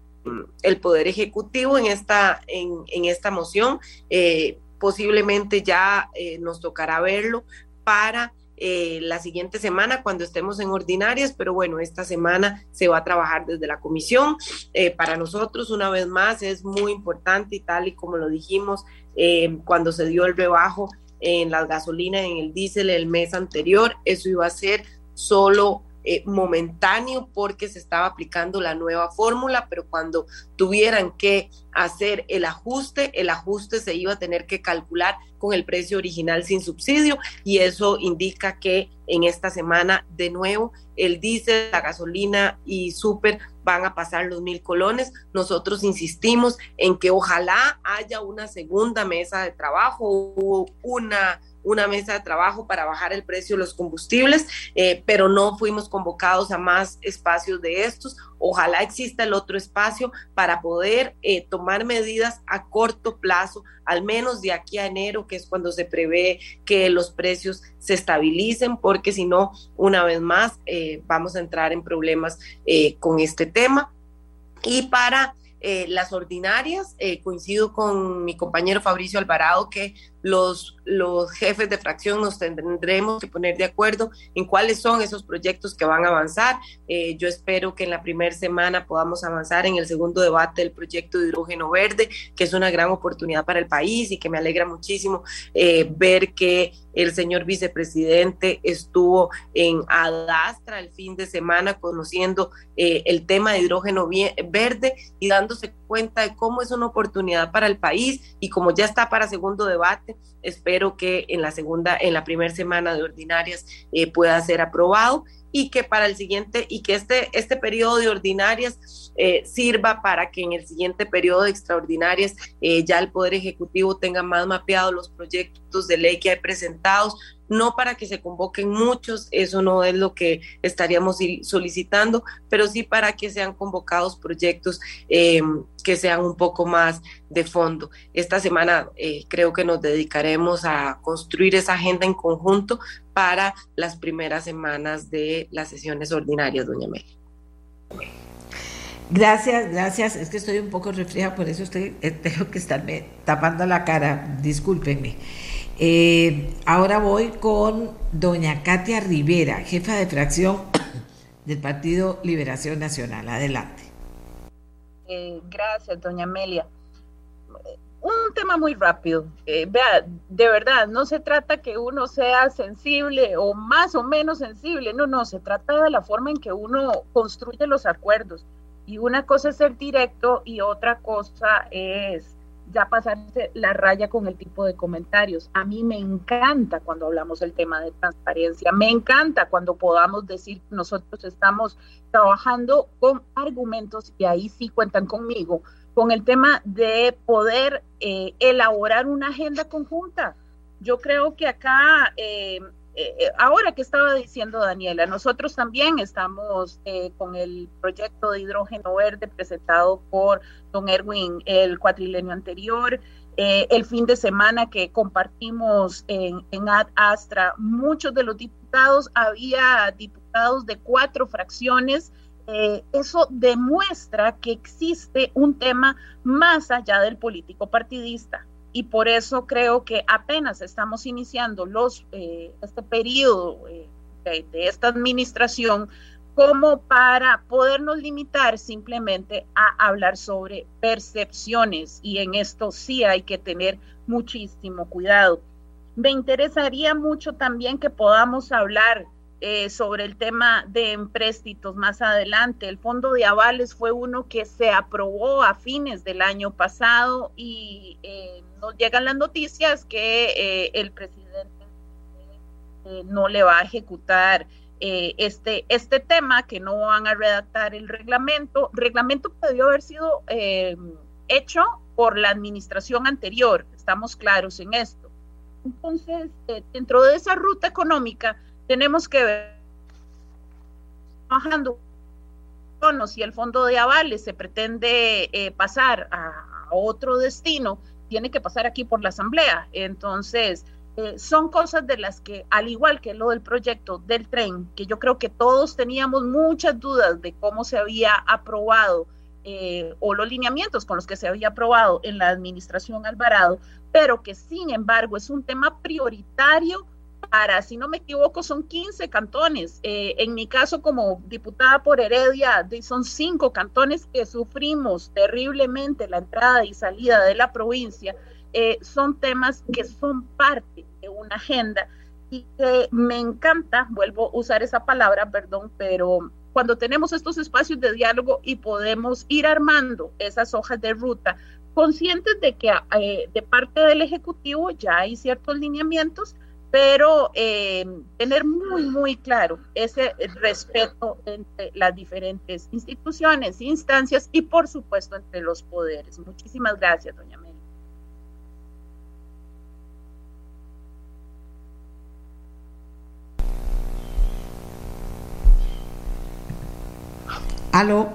el Poder Ejecutivo en esta, en, esta moción. Eh, posiblemente ya nos tocará verlo para eh, la siguiente semana cuando estemos en ordinarias, pero bueno, esta semana se va a trabajar desde la comisión. Eh, para nosotros, una vez más, es muy importante y tal y como lo dijimos eh, cuando se dio el rebajo en las gasolinas, en el diésel el mes anterior, eso iba a ser solo eh, momentáneo porque se estaba aplicando la nueva fórmula, pero cuando tuvieran que hacer el ajuste, el ajuste se iba a tener que calcular con el precio original sin subsidio y eso indica que en esta semana de nuevo el diésel, la gasolina y súper van a pasar los mil colones. Nosotros insistimos en que ojalá haya una segunda mesa de trabajo o una una mesa de trabajo para bajar el precio de los combustibles, eh, pero no fuimos convocados a más espacios de estos. Ojalá exista el otro espacio para poder eh, tomar medidas a corto plazo, al menos de aquí a enero, que es cuando se prevé que los precios se estabilicen, porque si no, una vez más, eh, vamos a entrar en problemas con este tema. Y para las ordinarias, coincido con mi compañero Fabricio Alvarado que los, los jefes de fracción nos tendremos que poner de acuerdo en cuáles son esos proyectos que van a avanzar. Eh, yo espero que en la primera semana podamos avanzar en el segundo debate del proyecto de hidrógeno verde, que es una gran oportunidad para el país y que me alegra muchísimo eh, ver que el señor vicepresidente estuvo en Adastra el fin de semana conociendo eh, el tema de hidrógeno verde y dándose cuenta de cómo es una oportunidad para el país y como ya está para segundo debate, Espero que en la segunda, en la primera semana de ordinarias eh, pueda ser aprobado y que para el siguiente y que este, este periodo de ordinarias eh, sirva para que en el siguiente periodo de extraordinarias eh, ya el Poder Ejecutivo tenga más mapeados los proyectos de ley que hay presentados, no para que se convoquen muchos, eso no es lo que estaríamos solicitando, pero sí para que sean convocados proyectos em, que sean un poco más de fondo. Esta semana eh, creo que nos dedicaremos a construir esa agenda en conjunto para las primeras semanas de las sesiones ordinarias, doña Mary. Gracias, gracias. Es que estoy un poco resfriada, por eso estoy, eh, tengo que estarme tapando la cara. Discúlpenme. Eh, ahora voy con doña Katia Rivera, jefa de fracción del Partido Liberación Nacional. Adelante. Eh, gracias, doña Amelia. Un tema muy rápido. Eh, vea, de verdad, no se trata que uno sea sensible o más o menos sensible, no, no, se trata de la forma en que uno construye los acuerdos. Y una cosa es ser directo y otra cosa es ya pasarse la raya con el tipo de comentarios. A mí me encanta cuando hablamos del tema de transparencia, me encanta cuando podamos decir que nosotros estamos trabajando con argumentos y ahí sí cuentan conmigo, con el tema de poder eh, elaborar una agenda conjunta. Yo creo que acá eh, eh, eh, ahora que estaba diciendo Daniela, nosotros también estamos eh, con el proyecto de hidrógeno verde presentado por don Erwin el cuatrilenio anterior. el fin de semana que compartimos en, en Ad Astra, muchos de los diputados, había diputados de cuatro fracciones. eso demuestra que existe un tema más allá del político partidista y por eso creo que apenas estamos iniciando los, eh, este periodo eh, de, esta administración como para podernos limitar simplemente a hablar sobre percepciones y en esto sí hay que tener muchísimo cuidado. Me interesaría mucho también que podamos hablar eh, sobre el tema de empréstitos más adelante. El fondo de avales fue uno que se aprobó a fines del año pasado y eh, nos llegan las noticias que eh, el presidente no le va a ejecutar este, este tema, que no van a redactar el reglamento. Reglamento que debió haber sido hecho por la administración anterior, estamos claros en esto. Entonces, dentro de esa ruta económica, tenemos que ver trabajando si el fondo de avales se pretende eh, pasar a, otro destino, tiene que pasar aquí por la asamblea. Entonces, eh, son cosas de las que, al igual que lo del proyecto del tren, que yo creo que todos teníamos muchas dudas de cómo se había aprobado eh, o los lineamientos con los que se había aprobado en la administración Alvarado, pero que sin embargo es un tema prioritario para, si no me equivoco, son 15 cantones. Eh, en mi caso, como diputada por Heredia, son cinco cantones que sufrimos terriblemente la entrada y salida de la provincia. Eh, son temas que son parte de una agenda y que me encanta, vuelvo a usar esa palabra, perdón, pero cuando tenemos estos espacios de diálogo y podemos ir armando esas hojas de ruta, conscientes de que eh, de parte del Ejecutivo ya hay ciertos lineamientos, pero eh, tener muy, muy claro ese respeto entre las diferentes instituciones, instancias y por supuesto entre los poderes. Muchísimas gracias, doña Mary. Aló.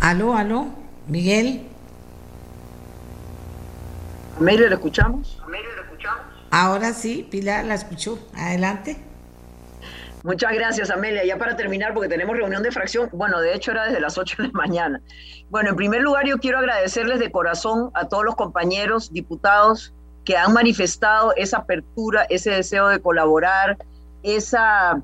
Aló, aló. Miguel. Amelia, ¿le escuchamos? Ahora sí, Pilar la escuchó. Adelante. Muchas gracias, Amelia. Ya para terminar, porque tenemos reunión de fracción, bueno, de hecho era desde las 8 de la mañana. Bueno, en primer lugar, yo quiero agradecerles de corazón a todos los compañeros diputados que han manifestado esa apertura, ese deseo de colaborar, esa,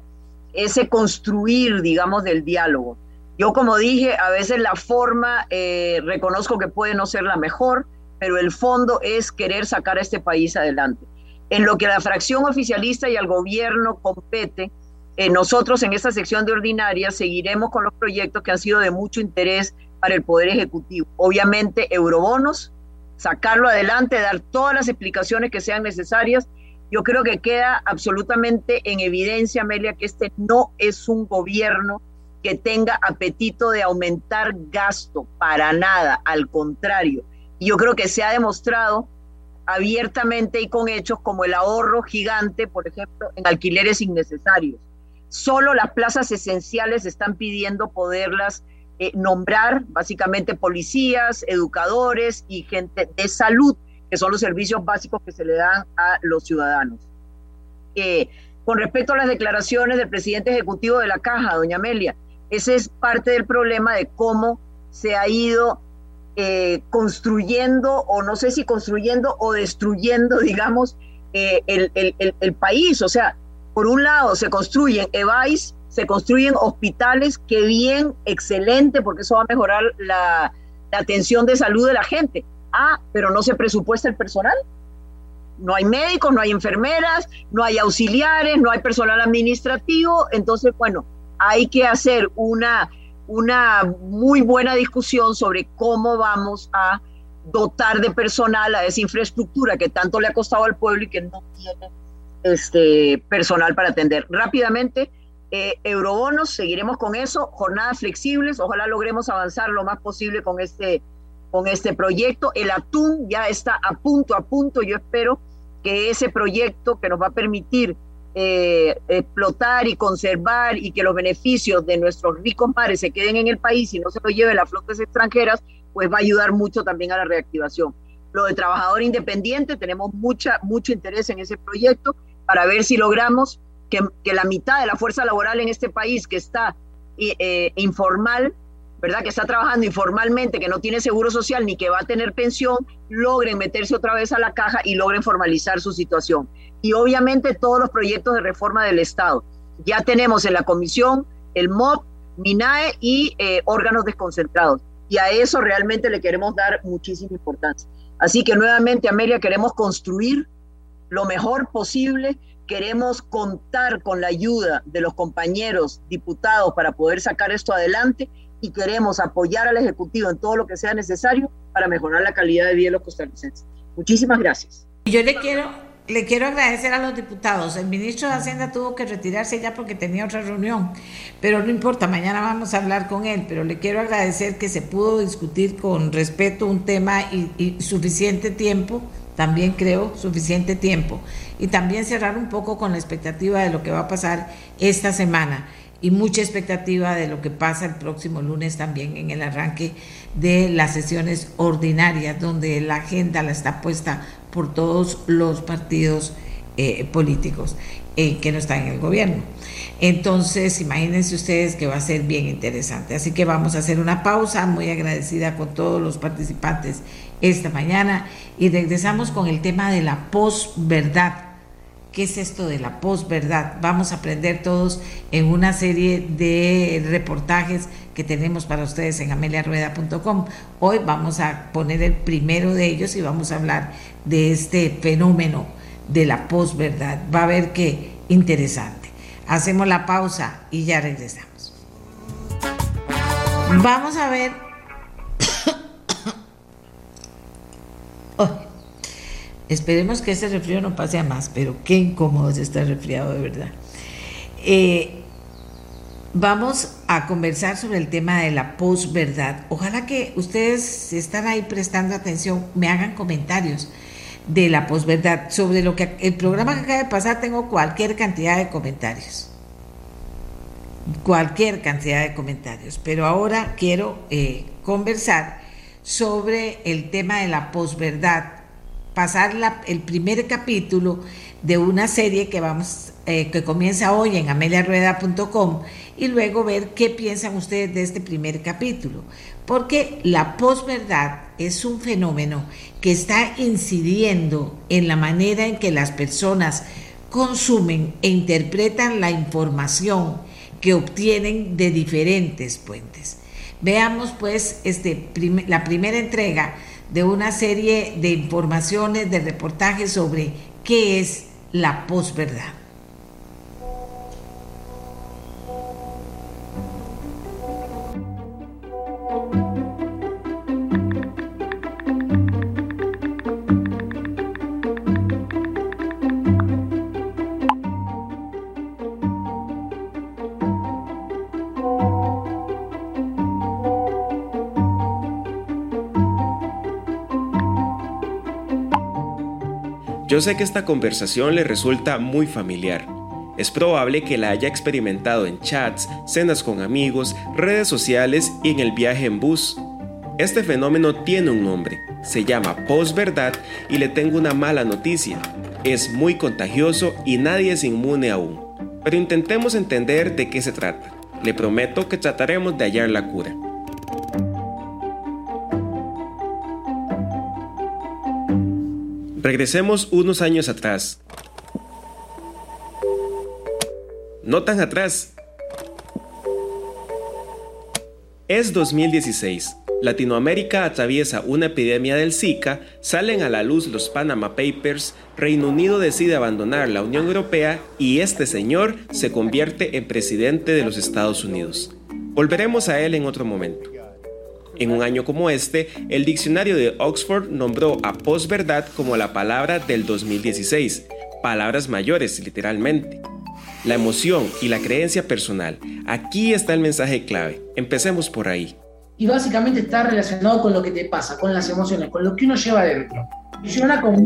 ese construir, digamos, del diálogo. Yo, como dije, a veces la forma, eh, reconozco que puede no ser la mejor, pero el fondo es querer sacar a este país adelante. En lo que a la fracción oficialista y al gobierno compete, eh, nosotros en esta sección de ordinaria seguiremos con los proyectos que han sido de mucho interés para el Poder Ejecutivo. Obviamente, eurobonos, sacarlo adelante, dar todas las explicaciones que sean necesarias. Yo creo que queda absolutamente en evidencia, Amelia, que este no es un gobierno que tenga apetito de aumentar gasto, para nada, al contrario y yo creo que se ha demostrado abiertamente y con hechos como el ahorro gigante, por ejemplo, en alquileres innecesarios. Solo las plazas esenciales están pidiendo poderlas eh, nombrar, básicamente policías, educadores y gente de salud, que son los servicios básicos que se le dan a los ciudadanos. Eh, con respecto a las declaraciones del presidente ejecutivo de la Caja, doña Amelia, ese es parte del problema de cómo se ha ido eh, construyendo, o no sé si construyendo o destruyendo, digamos, eh, el, el, país. O sea, por un lado se construyen EVAIS, se construyen hospitales, que bien, excelente, porque eso va a mejorar la atención de salud de la gente. Ah, pero no se presupuesta el personal. No hay médicos, no hay enfermeras, no hay auxiliares, no hay personal administrativo. Entonces, bueno, hay que hacer una, una muy buena discusión sobre cómo vamos a dotar de personal a esa infraestructura que tanto le ha costado al pueblo y que no tiene este personal para atender. Rápidamente, eh, eurobonos, seguiremos con eso, jornadas flexibles, ojalá logremos avanzar lo más posible con este, con este proyecto. El atún ya está a punto, a punto, yo espero que ese proyecto que nos va a permitir eh, explotar y conservar y que los beneficios de nuestros ricos mares se queden en el país y no se lo lleven las flotas extranjeras, pues va a ayudar mucho también a la reactivación. Lo de trabajador independiente, tenemos mucha, mucho interés en ese proyecto para ver si logramos que, la mitad de la fuerza laboral en este país que está eh, informal, ¿verdad? Que está trabajando informalmente, que no tiene seguro social ni que va a tener pensión, logren meterse otra vez a la caja y logren formalizar su situación. Y obviamente todos los proyectos de reforma del Estado. Ya tenemos en la comisión el MOP, MINAE y eh, órganos desconcentrados. Y a eso realmente le queremos dar muchísima importancia. Así que nuevamente, Amelia, queremos construir lo mejor posible queremos contar con la ayuda de los compañeros diputados para poder sacar esto adelante y queremos apoyar al Ejecutivo en todo lo que sea necesario para mejorar la calidad de vida de los costarricenses. Muchísimas gracias. Yo le quiero, le quiero agradecer a los diputados. El ministro de Hacienda tuvo que retirarse ya porque tenía otra reunión, pero no importa, mañana vamos a hablar con él, pero le quiero agradecer que se pudo discutir con respeto un tema y, suficiente tiempo, también creo suficiente tiempo y también cerrar un poco con la expectativa de lo que va a pasar esta semana y mucha expectativa de lo que pasa el próximo lunes también en el arranque de las sesiones ordinarias, donde la agenda la está puesta por todos los partidos eh, políticos eh, que no están en el gobierno. Entonces, imagínense ustedes que va a ser bien interesante. Así que vamos a hacer una pausa, muy agradecida con todos los participantes esta mañana, y regresamos con el tema de la posverdad ¿Qué es esto de la posverdad? Vamos a aprender todos en una serie de reportajes que tenemos para ustedes en ameliarueda.com. Hoy vamos a poner el primero de ellos y vamos a hablar de este fenómeno de la posverdad. Va a ver qué interesante. Hacemos la pausa y ya regresamos. Vamos a ver. oh. Esperemos que ese resfrío no pase a más, pero qué incómodo es estar resfriado de verdad. Eh, vamos a conversar sobre el tema de la posverdad. Ojalá que ustedes, si están ahí prestando atención, me hagan comentarios de la posverdad. Sobre lo que el programa que acaba de pasar, tengo cualquier cantidad de comentarios. Cualquier cantidad de comentarios. Pero ahora quiero eh, conversar sobre el tema de la posverdad pasar el primer capítulo de una serie que vamos eh, que comienza hoy en ameliarueda.com y luego ver qué piensan ustedes de este primer capítulo. Porque la posverdad es un fenómeno que está incidiendo en la manera en que las personas consumen e interpretan la información que obtienen de diferentes fuentes. Veamos pues este, la primera entrega de una serie de informaciones, de reportajes sobre qué es la posverdad. Yo sé que esta conversación le resulta muy familiar. Es probable que la haya experimentado en chats, cenas con amigos, redes sociales y en el viaje en bus. Este fenómeno tiene un nombre, se llama posverdad y le tengo una mala noticia. Es muy contagioso y nadie es inmune aún. Pero intentemos entender de qué se trata. Le prometo que trataremos de hallar la cura. Regresemos unos años atrás. No tan atrás. Es 2016. Latinoamérica atraviesa una epidemia del Zika, salen a la luz los Panama Papers, Reino Unido decide abandonar la Unión Europea y este señor se convierte en presidente de los Estados Unidos. Volveremos a él en otro momento. En un año como este, el diccionario de Oxford nombró a posverdad como la palabra del 2016, palabras mayores literalmente. La emoción y la creencia personal. Aquí está el mensaje clave. Empecemos por ahí y básicamente está relacionado con lo que te pasa, con las emociones, con lo que uno lleva adentro. Funciona como,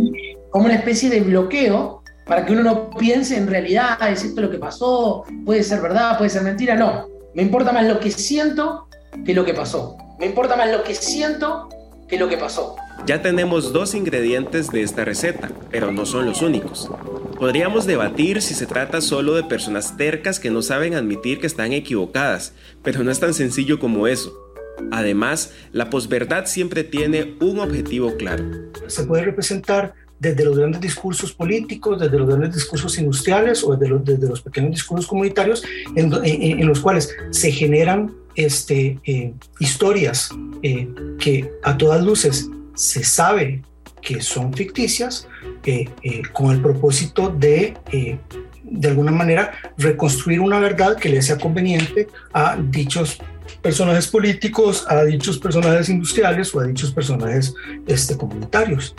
como una especie de bloqueo para que uno no piense en realidad, es esto lo que pasó, puede ser verdad, puede ser mentira, no. Me importa más lo que siento que lo que pasó. Me importa más lo que siento que lo que pasó. Ya tenemos dos ingredientes de esta receta, pero no son los únicos. Podríamos debatir si se trata solo de personas tercas que no saben admitir que están equivocadas, pero no es tan sencillo como eso. Además, la posverdad siempre tiene un objetivo claro. Se puede representar desde los grandes discursos políticos, desde los grandes discursos industriales o desde los, desde los pequeños discursos comunitarios, en, los cuales se generan este, eh, historias eh, que a todas luces se sabe que son ficticias, eh, con el propósito de de alguna manera reconstruir una verdad que le sea conveniente a dichos personajes políticos, a dichos personajes industriales o a dichos personajes este, comunitarios.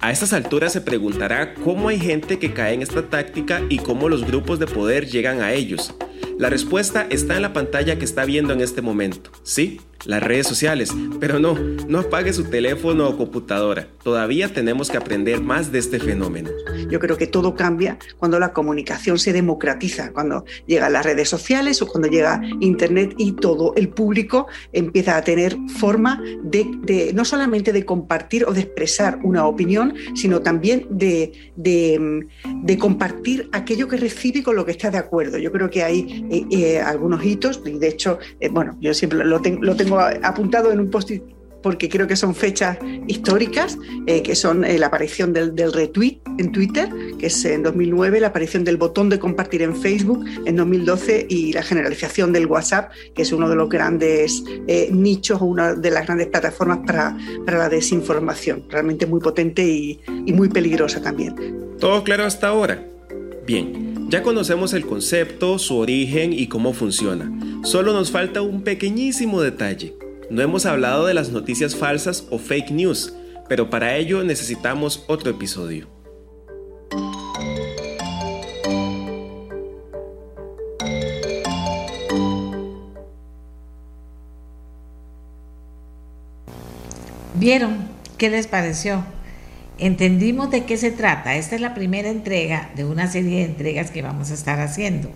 A estas alturas se preguntará cómo hay gente que cae en esta táctica y cómo los grupos de poder llegan a ellos. La respuesta está en la pantalla que está viendo en este momento. Sí, las redes sociales. Pero no, no apague su teléfono o computadora. Todavía tenemos que aprender más de este fenómeno. Yo creo que todo cambia cuando la comunicación se democratiza, cuando llegan las redes sociales o cuando llega Internet y todo el público empieza a tener forma de, no solamente de compartir o de expresar una opinión, sino también de, de, compartir aquello que recibe con lo que está de acuerdo. Yo creo que eh, eh, algunos hitos y de hecho, eh, bueno, yo siempre lo, lo tengo apuntado en un post porque creo que son fechas históricas, eh, que son eh, la aparición del, retweet en Twitter, que es en 2009, la aparición del botón de compartir en Facebook en 2012 y la generalización del WhatsApp, que es uno de los grandes eh, nichos o una de las grandes plataformas para, para la desinformación, realmente muy potente y, y muy peligrosa también. ¿Todo claro hasta ahora? Bien, ya conocemos el concepto, su origen y cómo funciona. Solo nos falta un pequeñísimo detalle. No hemos hablado de las noticias falsas o fake news, pero para ello necesitamos otro episodio. ¿Vieron? ¿Qué les pareció? Entendimos de qué se trata. Esta es la primera entrega de una serie de entregas que vamos a estar haciendo.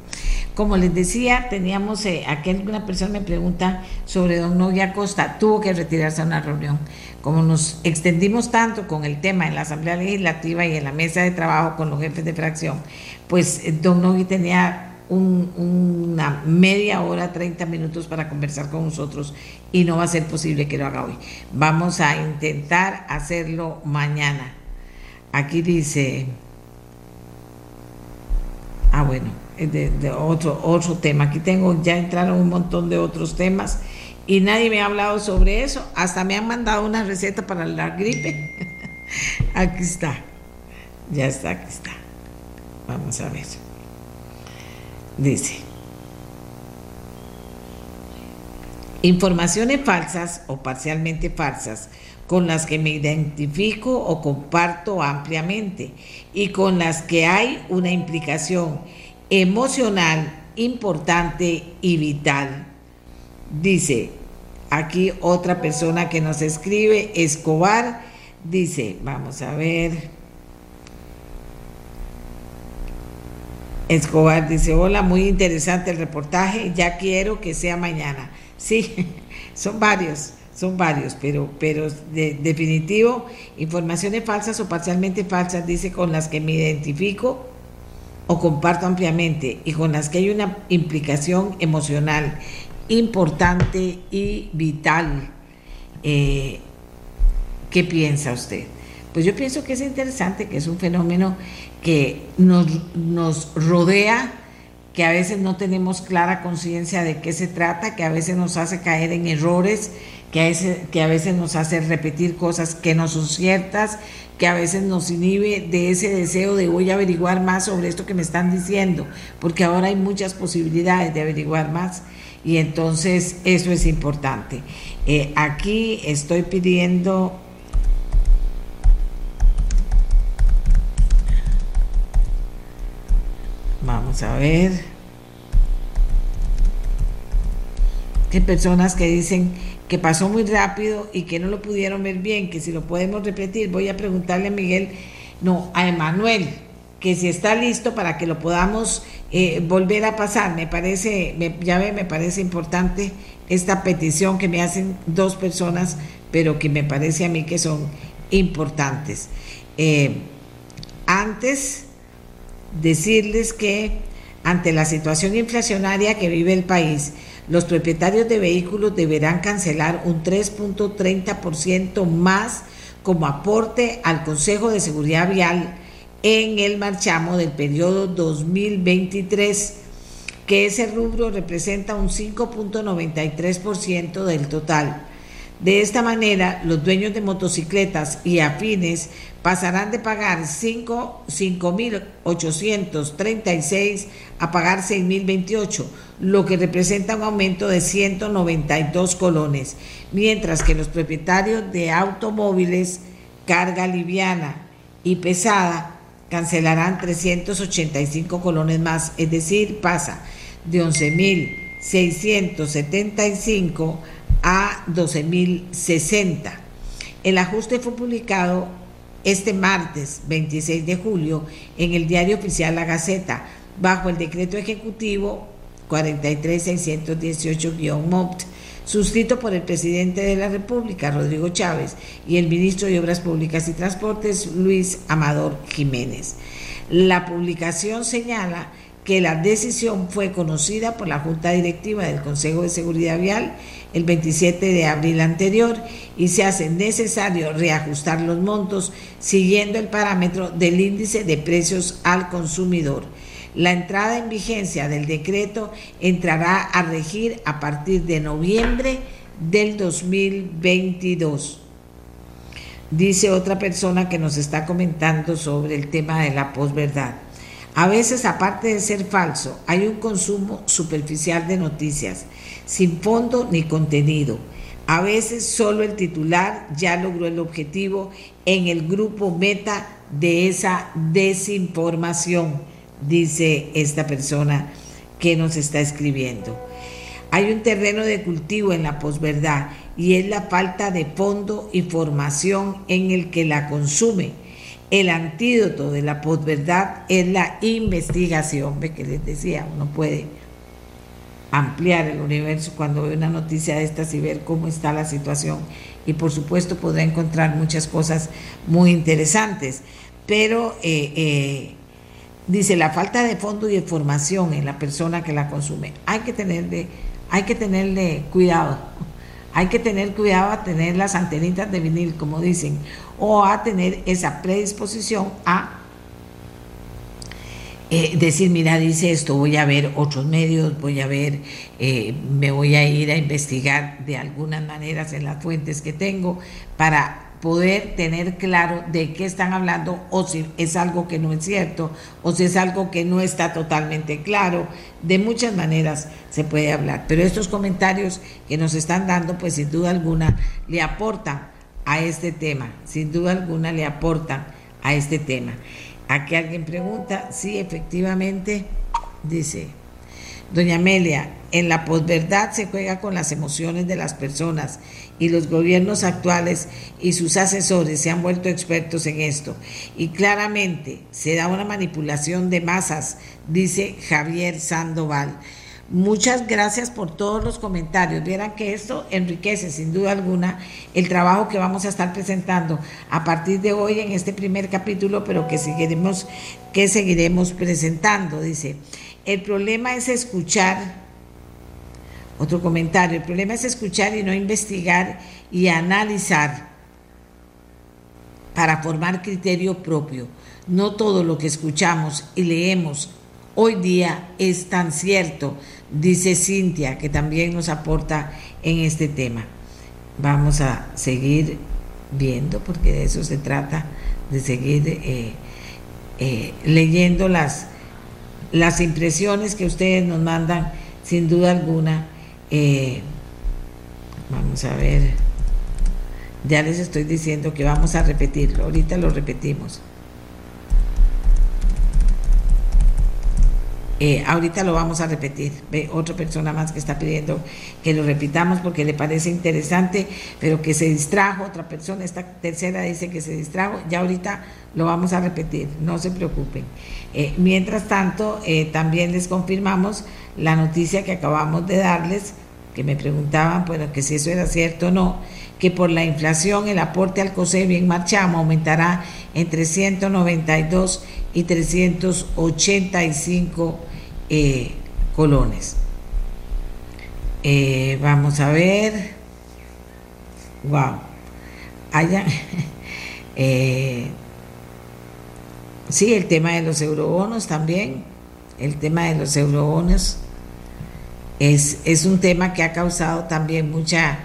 Como les decía, teníamos, eh, aquí alguna persona me pregunta sobre don Novia Costa, tuvo que retirarse a una reunión. Como nos extendimos tanto con el tema en la Asamblea Legislativa y en la mesa de trabajo con los jefes de fracción, pues eh, don Novia tenía una media hora, 30 minutos para conversar con nosotros y no va a ser posible que lo haga hoy. Vamos a intentar hacerlo mañana. Aquí dice, ah bueno, de, otro, otro tema. Aquí tengo, ya entraron un montón de otros temas y nadie me ha hablado sobre eso. Hasta me han mandado una receta para la gripe. aquí está, ya está, aquí está. Vamos a ver. Dice, informaciones falsas o parcialmente falsas con las que me identifico o comparto ampliamente y con las que hay una implicación emocional importante y vital. Dice, aquí otra persona que nos escribe, Escobar, dice, vamos a ver, Escobar dice, hola, muy interesante el reportaje, ya quiero que sea mañana. Sí, son varios, son varios, pero, pero de, definitivo, informaciones falsas o parcialmente falsas, dice, con las que me identifico o comparto ampliamente y con las que hay una implicación emocional importante y vital. Eh, ¿Qué piensa usted? pues yo pienso que es interesante, que es un fenómeno que nos, nos rodea, que a veces no tenemos clara conciencia de qué se trata, que a veces nos hace caer en errores, que a, veces, que a veces nos hace repetir cosas que no son ciertas, que a veces nos inhibe de ese deseo de voy a averiguar más sobre esto que me están diciendo, porque ahora hay muchas posibilidades de averiguar más y entonces eso es importante. Eh, aquí estoy pidiendo Vamos a ver. Hay personas que dicen que pasó muy rápido y que no lo pudieron ver bien, que si lo podemos repetir, voy a preguntarle a Miguel, no, a Emanuel, que si está listo para que lo podamos eh, volver a pasar. Me parece, ya ve, me parece importante esta petición que me hacen dos personas, pero que me parece a mí que son importantes. Eh, antes decirles que ante la situación inflacionaria que vive el país, los propietarios de vehículos deberán cancelar un 3.30% más como aporte al Consejo de Seguridad Vial en el marchamo del periodo 2023, que ese rubro representa un 5.93% del total. De esta manera, los dueños de motocicletas y afines pasarán de pagar 5.836 a pagar 6.028, lo que representa un aumento de 192 colones, mientras que los propietarios de automóviles, carga liviana y pesada cancelarán 385 colones más, es decir, pasa de 11.675 a 12.060. El ajuste fue publicado este martes 26 de julio en el diario oficial La Gaceta, bajo el decreto ejecutivo 43618-MOPT, suscrito por el presidente de la República, Rodrigo Chávez, y el ministro de Obras Públicas y Transportes, Luis Amador Jiménez. La publicación señala que la decisión fue conocida por la Junta Directiva del Consejo de Seguridad Vial el 27 de abril anterior y se hace necesario reajustar los montos siguiendo el parámetro del índice de precios al consumidor. La entrada en vigencia del decreto entrará a regir a partir de noviembre del 2022. Dice otra persona que nos está comentando sobre el tema de la posverdad. A veces, aparte de ser falso, hay un consumo superficial de noticias sin fondo ni contenido. A veces solo el titular ya logró el objetivo en el grupo meta de esa desinformación, dice esta persona que nos está escribiendo. Hay un terreno de cultivo en la posverdad y es la falta de fondo y formación en el que la consume. El antídoto de la posverdad es la investigación, ve que les decía, uno puede ampliar el universo cuando ve una noticia de estas y ver cómo está la situación. Y por supuesto podrá encontrar muchas cosas muy interesantes. Pero eh, eh, dice la falta de fondo y de formación en la persona que la consume. Hay que hay que tenerle cuidado. Hay que tener cuidado a tener las antenitas de vinil, como dicen, o a tener esa predisposición a eh, decir, mira, dice esto, voy a ver otros medios, voy a ver, eh, me voy a ir a investigar de algunas maneras en las fuentes que tengo para poder tener claro de qué están hablando o si es algo que no es cierto o si es algo que no está totalmente claro. De muchas maneras se puede hablar, pero estos comentarios que nos están dando, pues sin duda alguna le aportan a este tema, sin duda alguna le aportan a este tema. Aquí alguien pregunta, sí, efectivamente, dice, doña Amelia, en la posverdad se juega con las emociones de las personas y los gobiernos actuales y sus asesores se han vuelto expertos en esto. Y claramente se da una manipulación de masas, dice Javier Sandoval. Muchas gracias por todos los comentarios. Vieran que esto enriquece sin duda alguna el trabajo que vamos a estar presentando a partir de hoy en este primer capítulo, pero que seguiremos, que seguiremos presentando. Dice, el problema es escuchar, otro comentario, el problema es escuchar y no investigar y analizar para formar criterio propio. No todo lo que escuchamos y leemos hoy día es tan cierto, dice Cintia, que también nos aporta en este tema. Vamos a seguir viendo, porque de eso se trata, de seguir eh, eh, leyendo las, las impresiones que ustedes nos mandan, sin duda alguna. Eh, vamos a ver, ya les estoy diciendo que vamos a repetirlo, ahorita lo repetimos. Eh, ahorita lo vamos a repetir. Ve otra persona más que está pidiendo que lo repitamos porque le parece interesante, pero que se distrajo. Otra persona, esta tercera dice que se distrajo. Ya ahorita lo vamos a repetir, no se preocupen. Eh, mientras tanto, eh, también les confirmamos la noticia que acabamos de darles, que me preguntaban, bueno, que si eso era cierto o no, que por la inflación el aporte al COSEBI en Marchamo aumentará entre 192 y 385 eh, colones. Eh, vamos a ver. Wow. Hayan. Eh, sí, el tema de los eurobonos también. El tema de los eurobonos es, es un tema que ha causado también mucha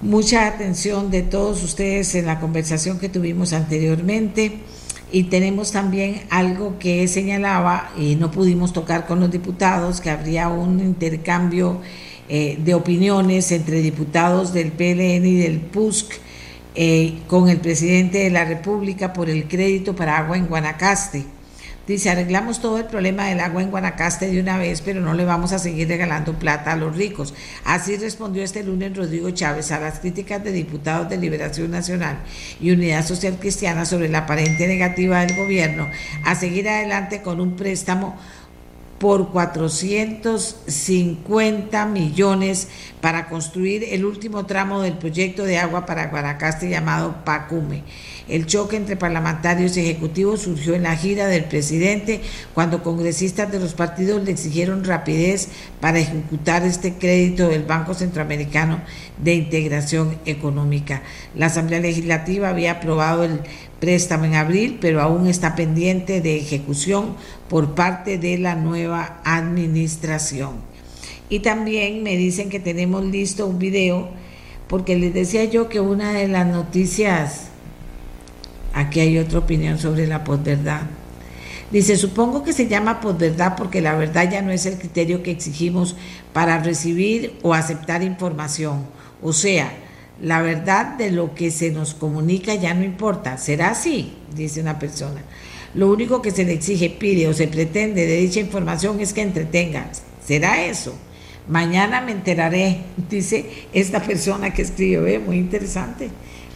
mucha atención de todos ustedes en la conversación que tuvimos anteriormente y tenemos también algo que señalaba y no pudimos tocar con los diputados, que habría un intercambio eh, de opiniones entre diputados del PLN y del PUSC eh, con el presidente de la República por el crédito para agua en Guanacaste. Dice, arreglamos todo el problema del agua en Guanacaste de una vez, pero no le vamos a seguir regalando plata a los ricos. Así respondió este lunes Rodrigo Chávez a las críticas de diputados de Liberación Nacional y Unidad Social Cristiana sobre la aparente negativa del gobierno a seguir adelante con un préstamo por 450 millones para construir el último tramo del proyecto de agua para Guanacaste llamado Pacume. El choque entre parlamentarios y ejecutivos surgió en la gira del presidente cuando congresistas de los partidos le exigieron rapidez para ejecutar este crédito del Banco Centroamericano de Integración Económica. La Asamblea Legislativa había aprobado el préstamo en abril, pero aún está pendiente de ejecución por parte de la nueva administración. Y también me dicen que tenemos listo un video, porque les decía yo que una de las noticias Aquí hay otra opinión sobre la posverdad. Dice, supongo que se llama posverdad porque la verdad ya no es el criterio que exigimos para recibir o aceptar información. O sea, la verdad de lo que se nos comunica ya no importa. ¿Será así? Dice una persona. Lo único que se le exige, pide o se pretende de dicha información es que entretenga. ¿Será eso? Mañana me enteraré, dice esta persona que escribe, muy interesante.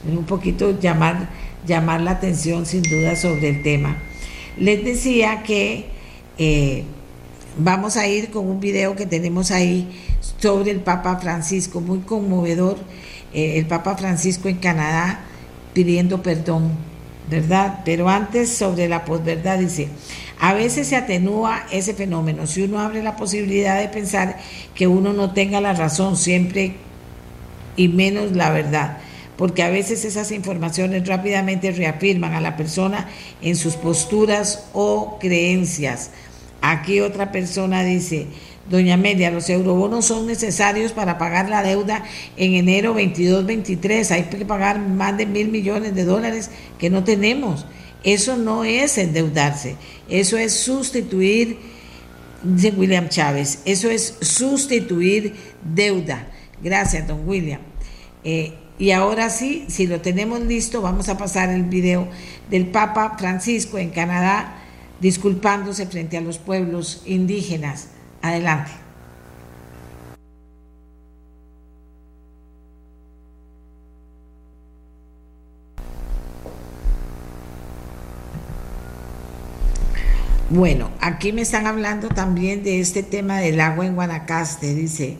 Un poquito llamar llamar la atención sin duda sobre el tema. Les decía que eh, vamos a ir con un video que tenemos ahí sobre el Papa Francisco, muy conmovedor, eh, el Papa Francisco en Canadá pidiendo perdón, ¿verdad? Pero antes sobre la posverdad dice, a veces se atenúa ese fenómeno si uno abre la posibilidad de pensar que uno no tenga la razón siempre y menos la verdad porque a veces esas informaciones rápidamente reafirman a la persona en sus posturas o creencias. Aquí otra persona dice, Doña Amelia, los eurobonos son necesarios para pagar la deuda en enero 22-23. Hay que pagar más de mil millones de dólares que no tenemos. Eso no es endeudarse, eso es sustituir, dice William Chávez, eso es sustituir deuda. Gracias, don William. Eh, y ahora sí, si lo tenemos listo, vamos a pasar el video del Papa Francisco en Canadá disculpándose frente a los pueblos indígenas. Adelante. Bueno, aquí me están hablando también de este tema del agua en Guanacaste. Dice,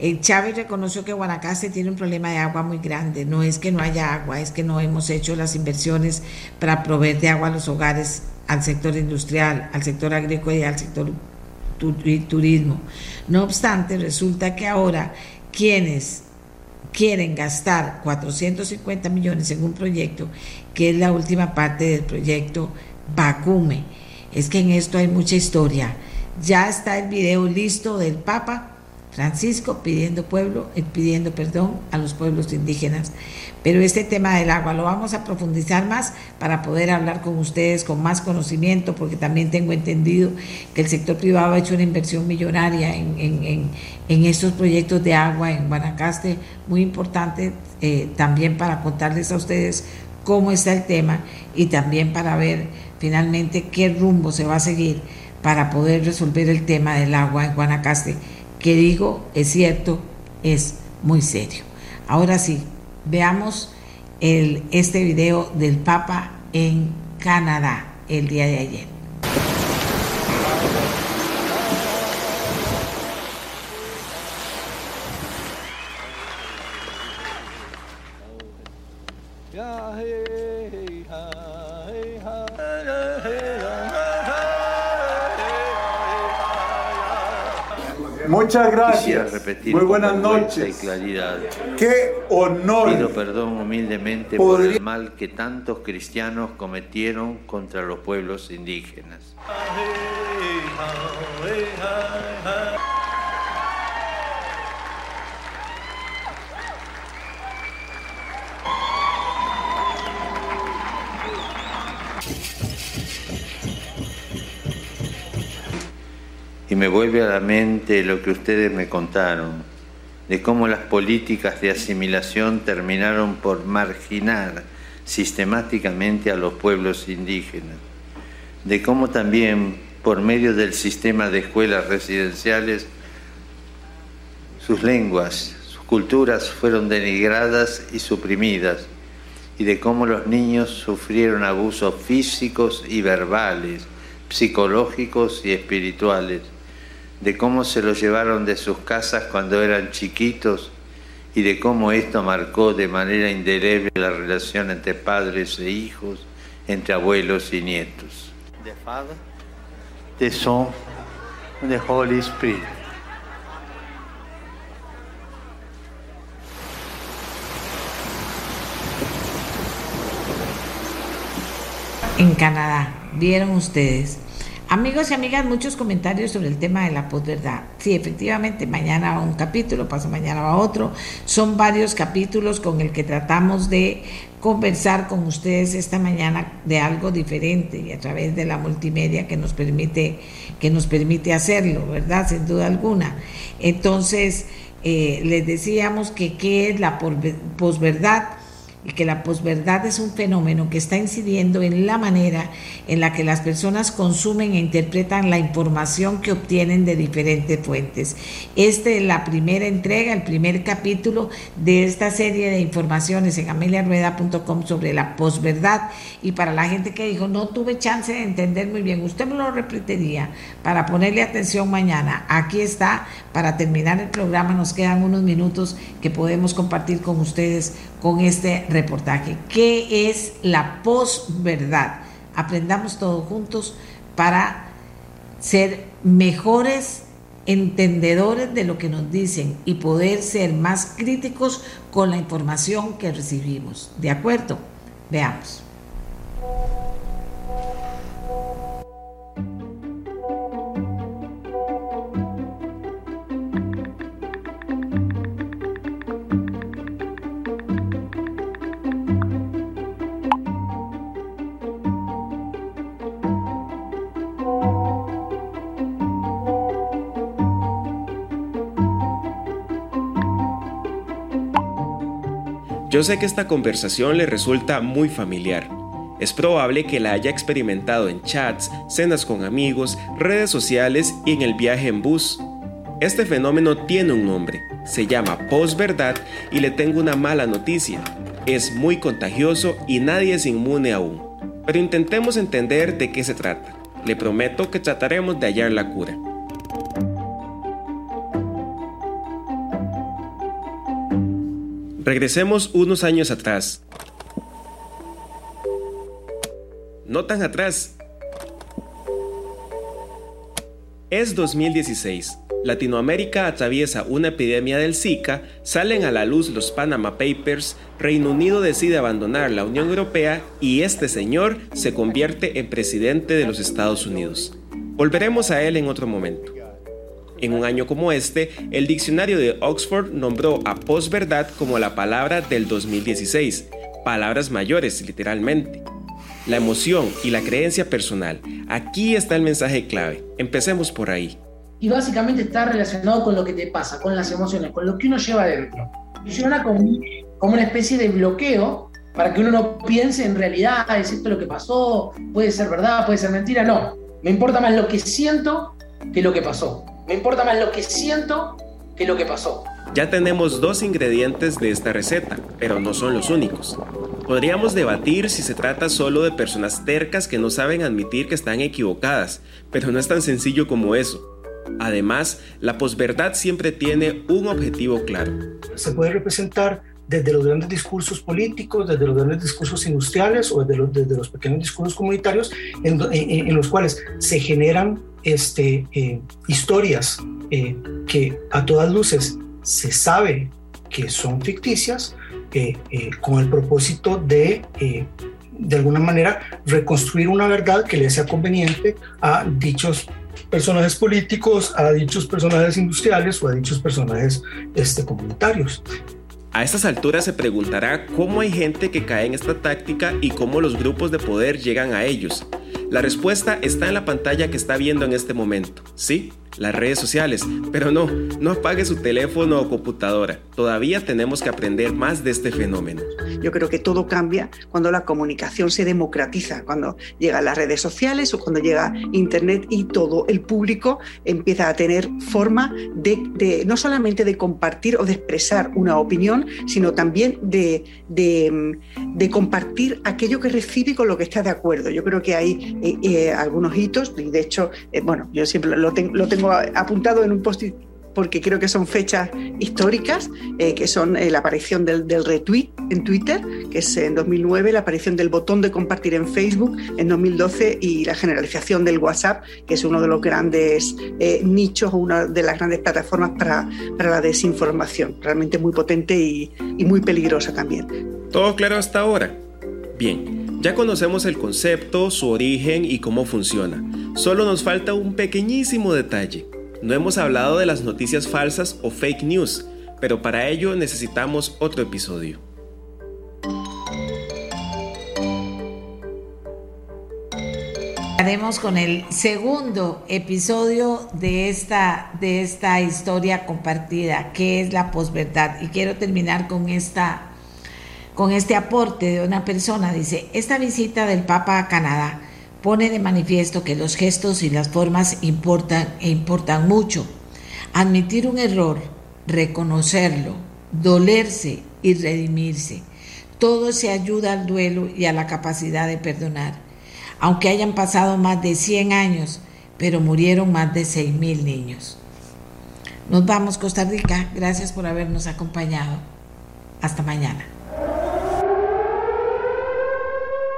el Chávez reconoció que Guanacaste tiene un problema de agua muy grande. No es que no haya agua, es que no hemos hecho las inversiones para proveer de agua a los hogares, al sector industrial, al sector agrícola y al sector turismo. No obstante, resulta que ahora quienes quieren gastar 450 millones en un proyecto que es la última parte del proyecto Vacume. Es que en esto hay mucha historia. Ya está el video listo del Papa Francisco pidiendo pueblo, eh, pidiendo perdón a los pueblos indígenas. Pero este tema del agua lo vamos a profundizar más para poder hablar con ustedes con más conocimiento, porque también tengo entendido que el sector privado ha hecho una inversión millonaria en, estos proyectos de agua en Guanacaste, muy importante eh, también para contarles a ustedes cómo está el tema y también para ver finalmente qué rumbo se va a seguir para poder resolver el tema del agua en Guanacaste que digo es cierto, es muy serio. Ahora sí, veamos el, este video del Papa en Canadá el día de ayer. Muchas gracias. Muy buenas noches. Y claridad. Qué honor. Pido perdón humildemente por el mal que tantos cristianos cometieron contra los pueblos indígenas. Y me vuelve a la mente lo que ustedes me contaron, de cómo las políticas de asimilación terminaron por marginar sistemáticamente a los pueblos indígenas, de cómo también por medio del sistema de escuelas residenciales sus lenguas, sus culturas fueron denigradas y suprimidas, y de cómo los niños sufrieron abusos físicos y verbales, psicológicos y espirituales, de cómo se los llevaron de sus casas cuando eran chiquitos y de cómo esto marcó de manera indeleble la relación entre padres e hijos, entre abuelos y nietos. The Father, the Son, the Holy Spirit. En Canadá, vieron ustedes Amigos y amigas, muchos comentarios sobre el tema de la posverdad. Sí, efectivamente, mañana va un capítulo, paso mañana va otro. Son varios capítulos con el que tratamos de conversar con ustedes esta mañana de algo diferente y a través de la multimedia que nos permite, que nos permite hacerlo, ¿verdad? Sin duda alguna. Entonces, eh, les decíamos que qué es la posverdad y que la posverdad es un fenómeno que está incidiendo en la manera en la que las personas consumen e interpretan la información que obtienen de diferentes fuentes. Esta es la primera entrega, el primer capítulo de esta serie de informaciones en ameliarueda.com sobre la posverdad y para la gente que dijo no tuve chance de entender muy bien, usted me lo repetiría para ponerle atención mañana. Aquí está, para terminar el programa nos quedan unos minutos que podemos compartir con ustedes con este reportaje. ¿Qué es la posverdad? Aprendamos todos juntos para ser mejores entendedores de lo que nos dicen y poder ser más críticos con la información que recibimos. ¿De acuerdo? Veamos. Yo sé que esta conversación le resulta muy familiar. Es probable que la haya experimentado en chats, cenas con amigos, redes sociales y en el viaje en bus. Este fenómeno tiene un nombre, se llama posverdad y le tengo una mala noticia. Es muy contagioso y nadie es inmune aún. Pero intentemos entender de qué se trata. Le prometo que trataremos de hallar la cura. Regresemos unos años atrás. No tan atrás. Es 2016. Latinoamérica atraviesa una epidemia del Zika, salen a la luz los Panama Papers, Reino Unido decide abandonar la Unión Europea y este señor se convierte en presidente de los Estados Unidos. Volveremos a él en otro momento. En un año como este, el diccionario de Oxford nombró a posverdad como la palabra del 2016, palabras mayores literalmente. La emoción y la creencia personal. Aquí está el mensaje clave. Empecemos por ahí y básicamente está relacionado con lo que te pasa, con las emociones, con lo que uno lleva dentro. Funciona como, una especie de bloqueo para que uno no piense en realidad, es esto lo que pasó, puede ser verdad, puede ser mentira, no. Me importa más lo que siento que lo que pasó. Me importa más lo que siento que lo que pasó. Ya tenemos dos ingredientes de esta receta, pero no son los únicos. Podríamos debatir si se trata solo de personas tercas que no saben admitir que están equivocadas, pero no es tan sencillo como eso. Además, la posverdad siempre tiene un objetivo claro. Se puede representar desde los grandes discursos políticos, desde los grandes discursos industriales o desde los, desde los pequeños discursos comunitarios, en, los cuales se generan este, eh, historias eh, que a todas luces se sabe que son ficticias, eh, con el propósito de de alguna manera reconstruir una verdad que le sea conveniente a dichos personajes políticos, a dichos personajes industriales o a dichos personajes este, comunitarios. A estas alturas se preguntará cómo hay gente que cae en esta táctica y cómo los grupos de poder llegan a ellos. La respuesta está en la pantalla que está viendo en este momento. Sí, las redes sociales. Pero no, no apague su teléfono o computadora. Todavía tenemos que aprender más de este fenómeno. Yo creo que todo cambia cuando la comunicación se democratiza, cuando llegan las redes sociales o cuando llega Internet y todo el público empieza a tener forma de, no solamente de compartir o de expresar una opinión, sino también de, de, compartir aquello que recibe con lo que está de acuerdo. Yo creo que hay eh, eh, algunos hitos, y de hecho, eh, bueno, yo siempre lo, lo tengo apuntado en un post porque creo que son fechas históricas, eh, que son eh, la aparición del, retweet en Twitter, que es en 2009, la aparición del botón de compartir en Facebook en 2012 y la generalización del WhatsApp, que es uno de los grandes eh, nichos o una de las grandes plataformas para, para la desinformación, realmente muy potente y muy peligrosa también. ¿Todo claro hasta ahora? Bien, ya conocemos el concepto, su origen y cómo funciona. Solo nos falta un pequeñísimo detalle. No hemos hablado de las noticias falsas o fake news, pero para ello necesitamos otro episodio. Haremos con el segundo episodio de esta, de esta historia compartida, que es la posverdad. Y quiero terminar con esta con este aporte de una persona. Dice, esta visita del Papa a Canadá pone de manifiesto que los gestos y las formas importan e importan mucho. Admitir un error, reconocerlo, dolerse y redimirse. Todo se ayuda al duelo y a la capacidad de perdonar. Aunque hayan pasado más de 100 años, pero murieron más de 6.000 niños. Nos vamos, Costa Rica. Gracias por habernos acompañado. Hasta mañana.